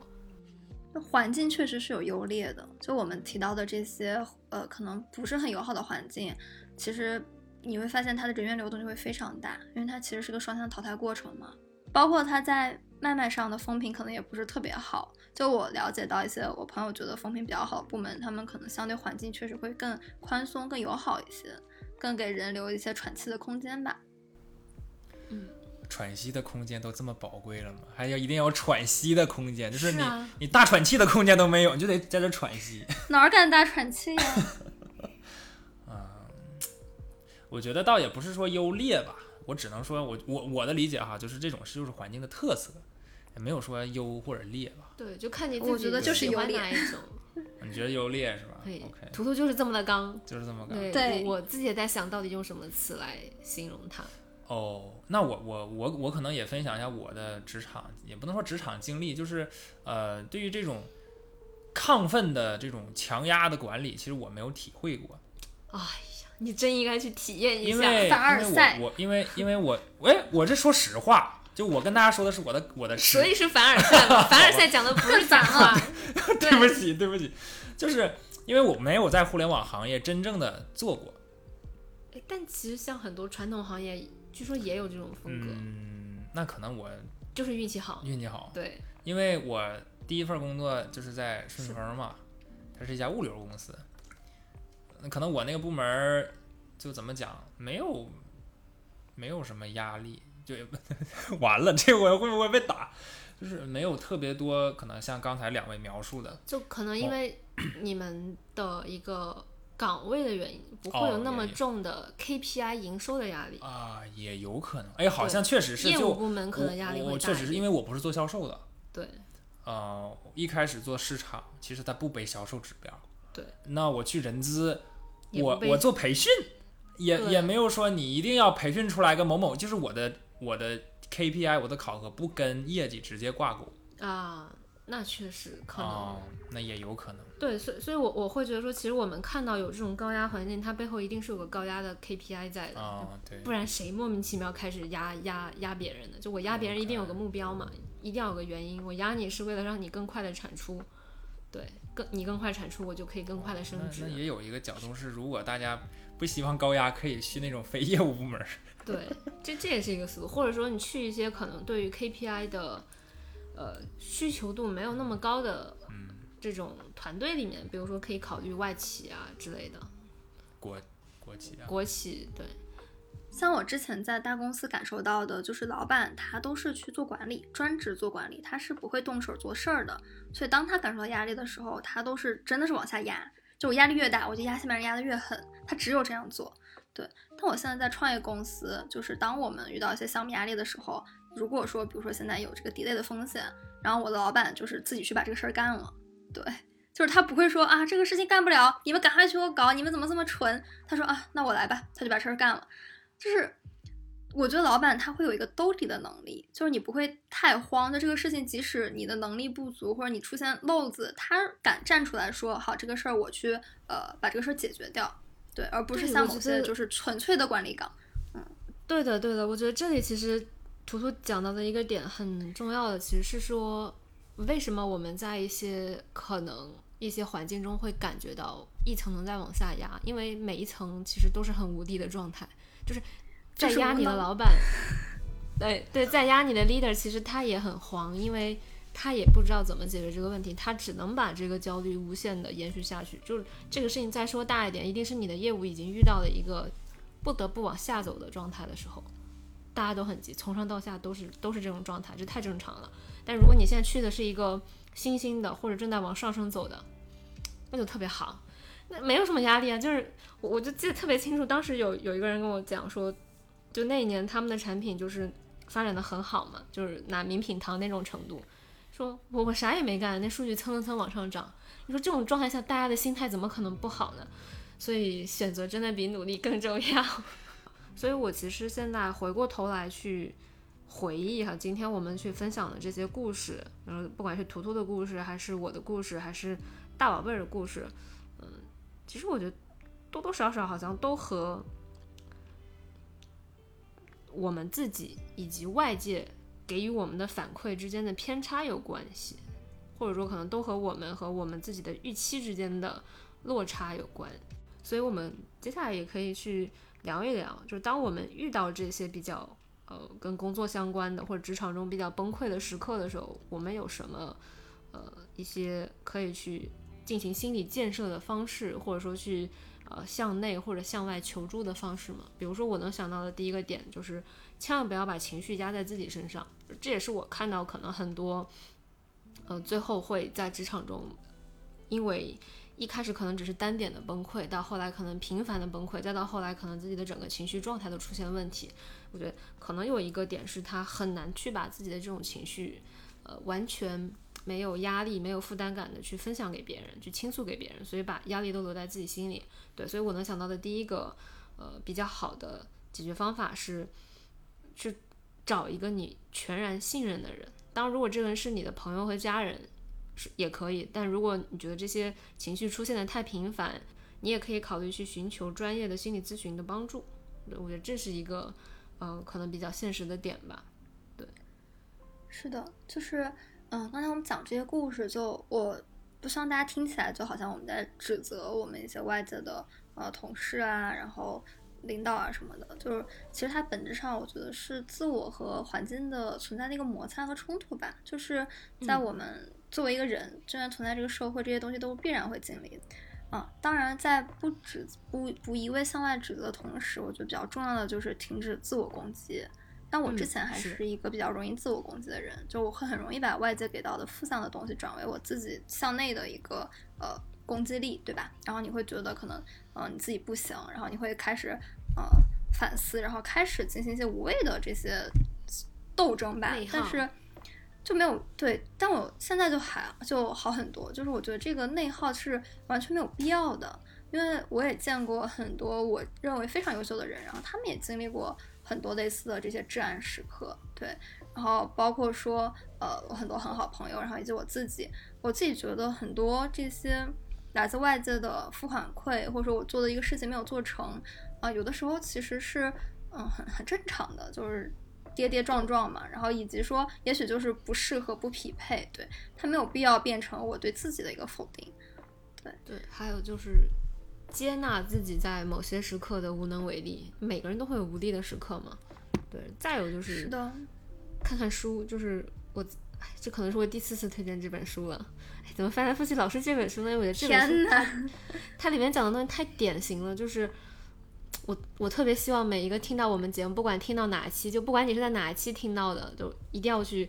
环境确实是有优劣的，就我们提到的这些，呃，可能不是很友好的环境，其实你会发现它的人员流动就会非常大，因为它其实是个双向淘汰过程嘛。包括它在卖卖上的风评可能也不是特别好。就我了解到一些我朋友觉得风评比较好的部门，他们可能相对环境确实会更宽松、更友好一些，更给人留一些喘气的空间吧。嗯，喘息的空间都这么宝贵了吗？还要一定要喘息的空间？就是你啊你大喘气的空间都没有，你就得在这喘息。哪儿敢大喘气呀？啊，我觉得倒也不是说优劣吧，我只能说我我我的理解哈，就是这种是就是环境的特色，也没有说优或者劣吧。对，就看你自己我觉得就是喜欢哪一种。你觉得优劣是吧对？OK，图图就是这么的刚。就是这么刚。对，对我我自己也在想到底用什么词来形容他。哦，那我我我我可能也分享一下我的职场，也不能说职场经历，就是呃，对于这种亢奋的这种强压的管理，其实我没有体会过，哎呀，你真应该去体验一下。为凡尔因为赛我我因为因为我哎，我这说实话，就我跟大家说的是我的我的实所以是凡尔赛嘛，凡尔赛讲的不是假话。对。不起对不起，就是因为我没有在互联网行业真正的做过，哎但其实像很多传统行业，据说也有这种风格，嗯，那可能我就是运气好。运气好，对，因为我第一份工作就是在顺丰嘛，它是一家物流公司，那可能我那个部门就怎么讲，没有没有什么压力，就 完了，这我会不会被打？就是没有特别多，可能像刚才两位描述的，就可能因为你们的一个岗位的原因，不会哦有那么重的 KPI 营收的压力。啊，也有可能，哎，好像确实是，业务部门可能压力我会大。我确实是因为我不是做销售的，对呃，一开始做市场，其实它不背销售指标。对，那我去人资，我我做培训，也也没有说你一定要培训出来个某某，就是我的我的 KPI 我的考核不跟业绩直接挂钩啊，那确实可能。哦，那也有可能。对，所以所以，我我会觉得说，其实我们看到有这种高压环境，它背后一定是有个高压的 KPI 在的，啊，对，不然谁莫名其妙开始压压压别人呢？就我压别人一定有个目标嘛，一定要有个原因。我压你是为了让你更快的产出，对，更你更快产出，我就可以更快的升职那。那也有一个角度是，如果大家不希望高压，可以去那种非业务部门儿。对，这这也是一个思路，或者说你去一些可能对于 KPI 的呃需求度没有那么高的嗯，这种团队里面，比如说可以考虑外企啊之类的，国国企啊，国企对。像我之前在大公司感受到的，就是老板他都是去做管理，专职做管理，他是不会动手做事儿的。所以当他感受到压力的时候，他都是真的是往下压。就我压力越大，我就压下面人压得越狠。他只有这样做。对，我现在在创业公司，就是当我们遇到一些项目压力的时候，如果说比如说现在有这个 delay 的风险，然后我的老板就是自己去把这个事儿干了。对，就是他不会说啊这个事情干不了，你们赶快去给我搞，你们怎么这么蠢？他说啊那我来吧，他就把事儿干了。就是我觉得老板他会有一个兜底的能力，就是你不会太慌。就这个事情，即使你的能力不足或者你出现漏子，他敢站出来说好这个事儿，我去呃把这个事儿解决掉。对，而不是像某些就是纯粹的管理岗。嗯，对的，对的。我觉得这里其实图图讲到的一个点很重要的，其实是说为什么我们在一些可能一些环境中会感觉到一层层在往下压，因为每一层其实都是很无力的状态。就是在压你的老板，对对，在压你的 leader，其实他也很慌，因为他也不知道怎么解决这个问题，他只能把这个焦虑无限的延续下去。就是这个事情再说大一点，一定是你的业务已经遇到了一个不得不往下走的状态的时候，大家都很急，从上到下都是都是这种状态，这太正常了。但如果你现在去的是一个新兴的或者正在往上升走的，那就特别好。那没有什么压力啊，就是我就记得特别清楚，当时有有一个人跟我讲说，就那一年他们的产品就是发展的很好嘛，就是拿名品堂那种程度，说我我啥也没干，那数据蹭蹭蹭往上涨，你说这种状态下大家的心态怎么可能不好呢？所以选择真的比努力更重要。所以我其实现在回过头来去回忆哈，今天我们去分享的这些故事，嗯，不管是图图的故事，还是我的故事，还是大宝贝儿的故事。嗯其实我觉得多多少少好像都和我们自己以及外界给予我们的反馈之间的偏差有关系，或者说可能都和我们和我们自己的预期之间的落差有关。所以，我们接下来也可以去聊一聊，就是当我们遇到这些比较呃跟工作相关的或者职场中比较崩溃的时刻的时候，我们有什么呃一些可以去。进行心理建设的方式，或者说去呃向内或者向外求助的方式吗。比如说我能想到的第一个点就是，千万不要把情绪压在自己身上。这也是我看到可能很多，呃，最后会在职场中，因为一开始可能只是单点的崩溃，到后来可能频繁的崩溃，再到后来可能自己的整个情绪状态都出现问题。我觉得可能有一个点是他很难去把自己的这种情绪，呃，完全。没有压力、没有负担感的去分享给别人，去倾诉给别人，所以把压力都留在自己心里。对，所以我能想到的第一个，呃，比较好的解决方法是，去找一个你全然信任的人。当如果这个人是你的朋友和家人，是也可以。但如果你觉得这些情绪出现的太频繁，你也可以考虑去寻求专业的心理咨询的帮助。我觉得这是一个，嗯，可能比较现实的点吧。对，是的，就是。嗯，刚才我们讲这些故事，就我不希望大家听起来就好像我们在指责我们一些外界的呃同事啊，然后领导啊什么的。就是其实它本质上，我觉得是自我和环境的存在的一个摩擦和冲突吧。就是在我们作为一个人，正在存在这个社会，这些东西都必然会经历。啊，当然在不指不不一味向外指责的同时，我觉得比较重要的就是停止自我攻击。但我之前还是一个比较容易自我攻击的人，就我会很容易把外界给到的负向的东西转为我自己向内的一个呃攻击力，对吧？然后你会觉得可能嗯你自己不行，然后你会开始呃反思，然后开始进行一些无谓的这些斗争吧。但是就没有对，但我现在就还就好很多，就是我觉得这个内耗是完全没有必要的。因为我也见过很多我认为非常优秀的人，然后他们也经历过很多类似的这些至暗时刻，对，然后包括说，呃，我很多很好朋友，然后以及我自己，我自己觉得很多这些来自外界的负反馈，或者说我做的一个事情没有做成，啊、有的时候其实是，嗯，很很正常的，就是跌跌撞撞嘛，然后以及说，也许就是不适合、不匹配，对，它没有必要变成我对自己的一个否定。对对，还有就是接纳自己在某些时刻的无能为力，每个人都会有无力的时刻嘛。对，再有就是是的，看看书，就是我，哎，这可能是我第四次推荐这本书了。哎，怎么翻来覆去老是这本书呢？因为我觉得这本书天它呐，它里面讲的东西太典型了，就是我我特别希望每一个听到我们节目，不管听到哪一期，就不管你是在哪一期听到的，就一定要去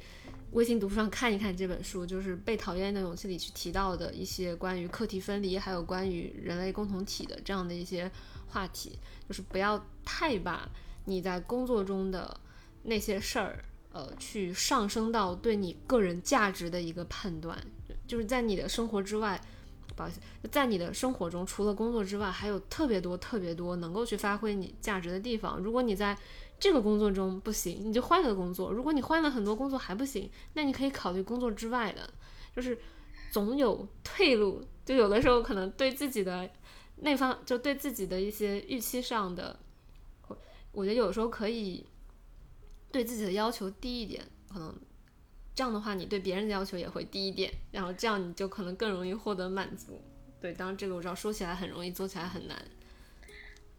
微信读书上看一看这本书，就是《被讨厌的勇气》里去提到的一些关于课题分离，还有关于人类共同体的这样的一些话题，就是不要太把你在工作中的那些事儿，呃，去上升到对你个人价值的一个判断，就是在你的生活之外。不好意思，在你的生活中，除了工作之外，还有特别多、特别多能够去发挥你价值的地方。如果你在这个工作中不行，你就换个工作；如果你换了很多工作还不行，那你可以考虑工作之外的，就是总有退路。就有的时候可能对自己的那方，就对自己的一些预期上的，我我觉得有时候可以对自己的要求低一点，可能这样的话，你对别人的要求也会低一点，然后这样你就可能更容易获得满足。对，当然这个我知道说起来很容易，做起来很难。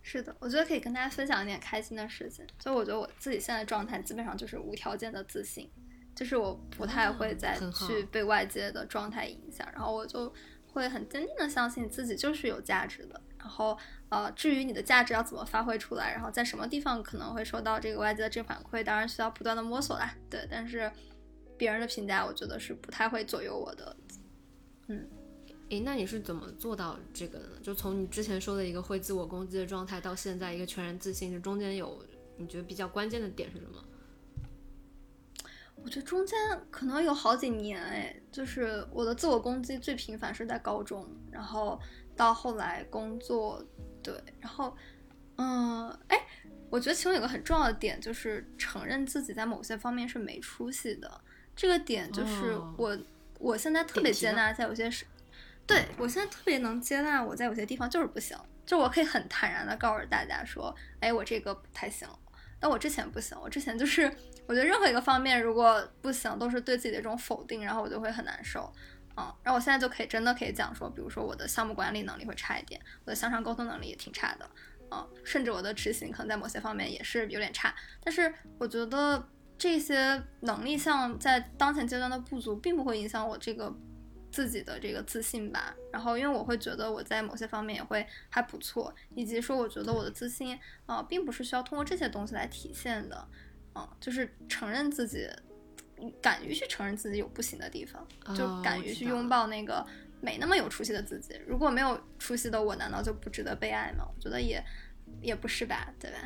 是的，我觉得可以跟大家分享一点开心的事情。就我觉得我自己现在状态基本上就是无条件的自信，就是我不太会再去被外界的状态影响，然后我就会很坚定的相信自己就是有价值的。然后呃，至于你的价值要怎么发挥出来，然后在什么地方可能会受到这个外界的正反馈，当然需要不断的摸索啦。对，但是别人的评价，我觉得是不太会左右我的。嗯诶，那你是怎么做到这个的呢？就从你之前说的一个会自我攻击的状态，到现在一个全然自信，这中间有你觉得比较关键的点是什么？我觉得中间可能有好几年，哎，就是我的自我攻击最频繁是在高中，然后到后来工作，对，然后，嗯，哎，我觉得其中有个很重要的点就是承认自己在某些方面是没出息的，这个点就是哦我、我现在特别接纳在有些事，对我现在特别能接纳我在有些地方就是不行，就我可以很坦然的告诉大家说，哎，我这个不太行。但我之前不行，我之前就是我觉得任何一个方面如果不行，都是对自己的一种否定，然后我就会很难受。嗯，然后我现在就可以真的可以讲说，比如说我的项目管理能力会差一点，我的向上沟通能力也挺差的，嗯，甚至我的执行可能在某些方面也是有点差。但是我觉得这些能力项在当前阶段的不足，并不会影响我这个自己的这个自信吧。然后因为我会觉得我在某些方面也会还不错，以及说我觉得我的自信啊、呃并不是需要通过这些东西来体现的，嗯、就是承认自己，敢于去承认自己有不行的地方，就哦敢于去拥抱那个没那么有出息的自己。如果没有出息的我，难道就不值得被爱吗？我觉得也也不是吧，对吧？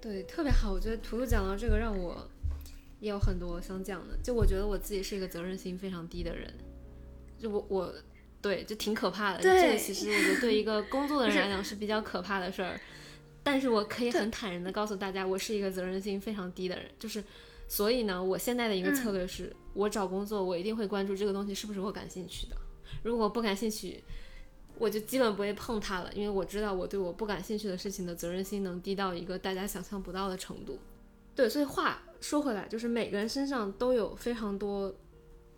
对，特别好。我觉得图图讲到这个，让我也有很多想讲的。就我觉得我自己是一个责任心非常低的人，就我我对就挺可怕的。这个其实我觉得对一个工作的人是来讲是比较可怕的事儿。但是我可以很坦然的告诉大家，我是一个责任心非常低的人。就是，所以呢，我现在的一个策略是，我找工作我一定会关注这个东西是不是我感兴趣的。如果不感兴趣，我就基本不会碰它了，因为我知道我对我不感兴趣的事情的责任心能低到一个大家想象不到的程度。对，所以话说回来，就是每个人身上都有非常多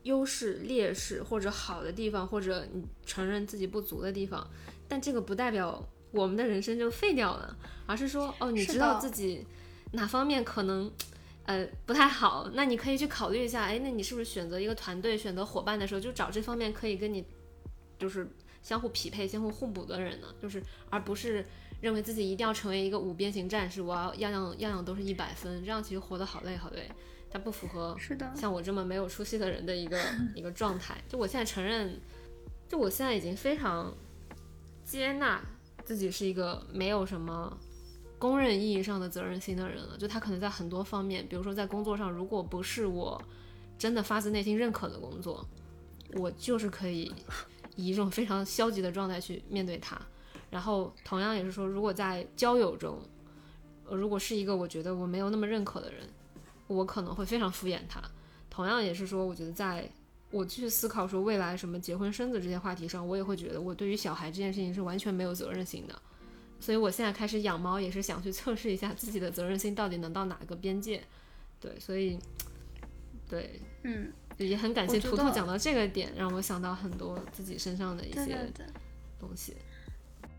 优势、劣势或者好的地方，或者你承认自己不足的地方，但这个不代表我们的人生就废掉了，而是说，哦，你知道自己哪方面可能。呃，不太好，那你可以去考虑一下，哎，那你是不是选择一个团队、选择伙伴的时候，就找这方面可以跟你就是相互匹配、相互互补的人呢？就是而不是认为自己一定要成为一个五边形战士，我要样样样样都是一百分，这样其实活得好累好累，它不符合是的，像我这么没有出息的人的一个 一个状态。就我现在承认，就我现在已经非常接纳自己是一个没有什么公认意义上的责任心的人了。就他可能在很多方面，比如说在工作上，如果不是我真的发自内心认可的工作，我就是可以以一种非常消极的状态去面对它。然后同样也是说，如果在交友中，呃如果是一个我觉得我没有那么认可的人，我可能会非常敷衍他。同样也是说，我觉得在我去思考说未来什么结婚生子这些话题上，我也会觉得我对于小孩这件事情是完全没有责任心的。所以我现在开始养猫，也是想去测试一下自己的责任心到底能到哪个边界。对，所以对嗯，也很感谢图图讲到这个点，让我想到很多自己身上的一些对对对。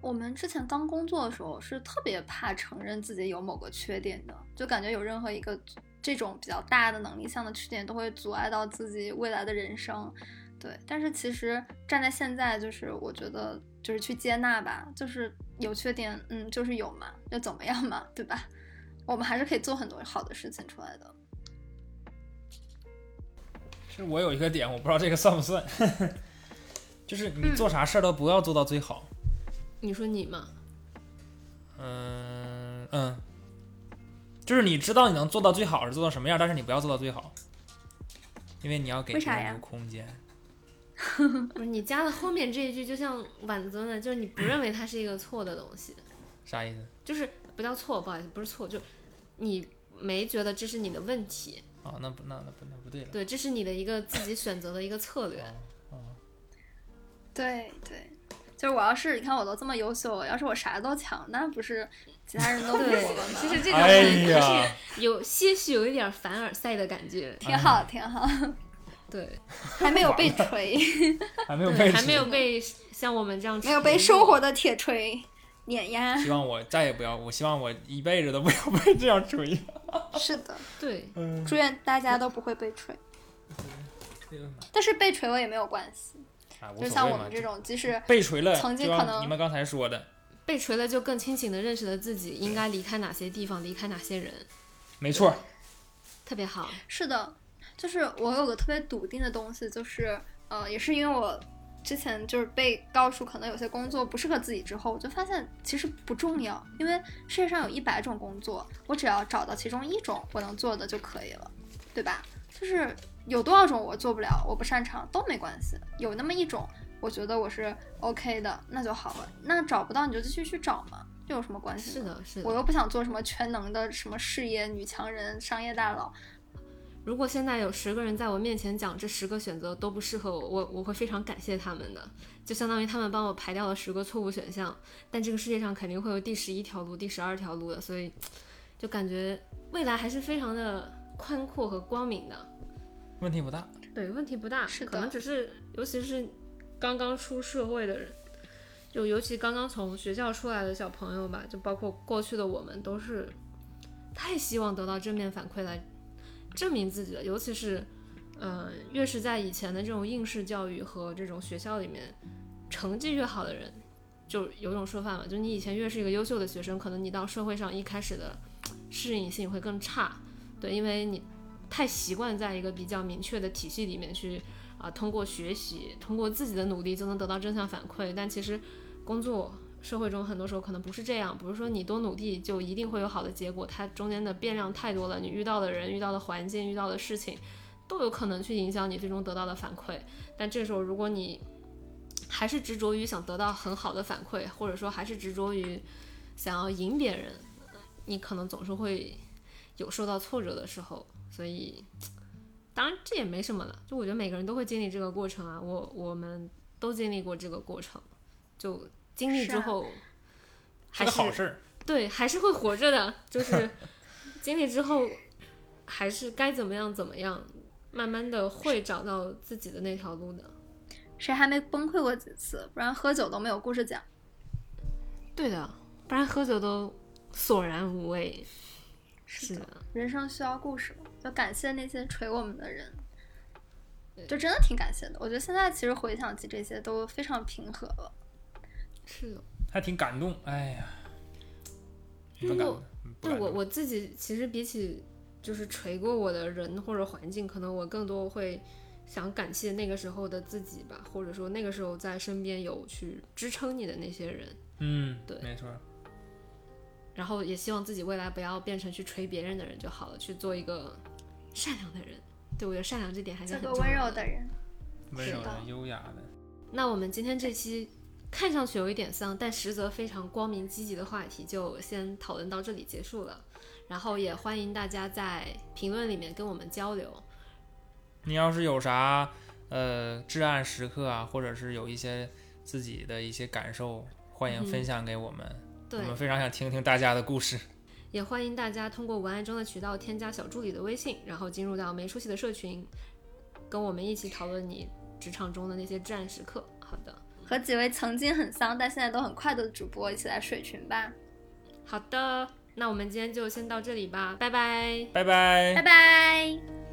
我们之前刚工作的时候是特别怕承认自己有某个缺点的，就感觉有任何一个这种比较大的能力上的缺点都会阻碍到自己未来的人生。对，但是其实站在现在，就是我觉得就是去接纳吧，就是有缺点，嗯，就是有嘛，又怎么样嘛，对吧？我们还是可以做很多好的事情出来的。是我有一个点，我不知道这个算不算，就是你嗯做啥事儿都不要做到最好。你说你吗，嗯嗯，就是你知道你能做到最好是做到什么样，但是你不要做到最好，因为你要给别人留空间。不是你加了后面这一句就像挽尊的，就是你不认为它是一个错的东西，啥意思？就是不叫错，不好意思，不是错，就你没觉得这是你的问题，哦，那不那那不那不对了。对，这是你的一个自己选择的一个策略。对对，就是我要是你看我都这么优秀了，要是我啥都强，那不是其他人都不对如我了吗？，其实这种哎人呀是有些许有一点凡尔赛的感觉，挺好挺好，对，还没有被锤，还没有被对还没有被像我们这样没有被生活的铁锤碾压。希望我再也不要，我希望我一辈子都不要被这样锤。是的，对，嗯，祝愿大家都不会被锤，但是被锤我也没有关系，就所谓嘛像我们这种，即使被锤了，曾经可能你们刚才说的，被锤了就更清醒的认识了自己应该离开哪些地方，离开哪些人，没错，特别好。是的，就是我有个特别笃定的东西，就是呃，也是因为我之前就是被告诉可能有些工作不适合自己之后，我就发现其实不重要，因为世界上有一百种工作，我只要找到其中一种我能做的就可以了，对吧？就是有多少种我做不了，我不擅长都没关系，有那么一种我觉得我是 OK 的，那就好了。那找不到你就继续去找嘛，这有什么关系呢？是的，是的。我又不想做什么全能的什么事业女强人、商业大佬，如果现在有十个人在我面前讲这十个选择都不适合我，我我会非常感谢他们的，就相当于他们帮我排掉了十个错误选项。但这个世界上肯定会有第十一条路、第十二条路的，所以就感觉未来还是非常的宽阔和光明的。问题不大。对，问题不大，是的可能只是尤其是刚刚出社会的人，就尤其刚刚从学校出来的小朋友吧，就包括过去的我们，都是太希望得到正面反馈来证明自己了。尤其是，呃，越是在以前的这种应试教育和这种学校里面，成绩越好的人，就有种说法嘛，就你以前越是一个优秀的学生，可能你到社会上一开始的适应性会更差，对，因为你太习惯在一个比较明确的体系里面去啊、通过学习，通过自己的努力就能得到正向反馈。但其实工作社会中很多时候可能不是这样，不是说你多努力就一定会有好的结果，它中间的变量太多了，你遇到的人、遇到的环境、遇到的事情都有可能去影响你最终得到的反馈。但这时候如果你还是执着于想得到很好的反馈，或者说还是执着于想要赢别人，你可能总是会有受到挫折的时候。所以，当然这也没什么了，就我觉得每个人都会经历这个过程啊，我我们都经历过这个过程，就经历之后，是还是好事。对，还是会活着的，就是 经历之后，还是该怎么样怎么样，慢慢的会找到自己的那条路的。谁还没崩溃过几次？不然喝酒都没有故事讲。对的，不然喝酒都索然无味。是是的，人生需要故事嘛，就感谢那些锤我们的人，就真的挺感谢的。我觉得现在其实回想起这些都非常平和了。是的。还挺感动。哎呀，不感动不对我我自己其实比起就是锤过我的人或者环境，可能我更多会想感谢那个时候的自己吧，或者说那个时候在身边有去支撑你的那些人，嗯，对没错。然后也希望自己未来不要变成去锤别人的人就好了，去做一个善良的人。对我觉得善良这点还是很重要个温柔的。人，温柔的、优雅的，那我们今天这期看上去有一点丧，但实则非常光明积极的话题，就先讨论到这里结束了。然后也欢迎大家在评论里面跟我们交流。你要是有啥呃至暗时刻啊，或者是有一些自己的一些感受，欢迎分享给我们。对我，们非常想听听大家的故事。也欢迎大家通过文案中的渠道添加小助理的微信，然后进入到没出息的社群，跟我们一起讨论你职场中的那些至暗时刻。好的，和几位曾经很丧但现在都很快乐的主播一起来水群吧，好的，那我们今天就先到这里吧，拜拜。拜拜拜拜。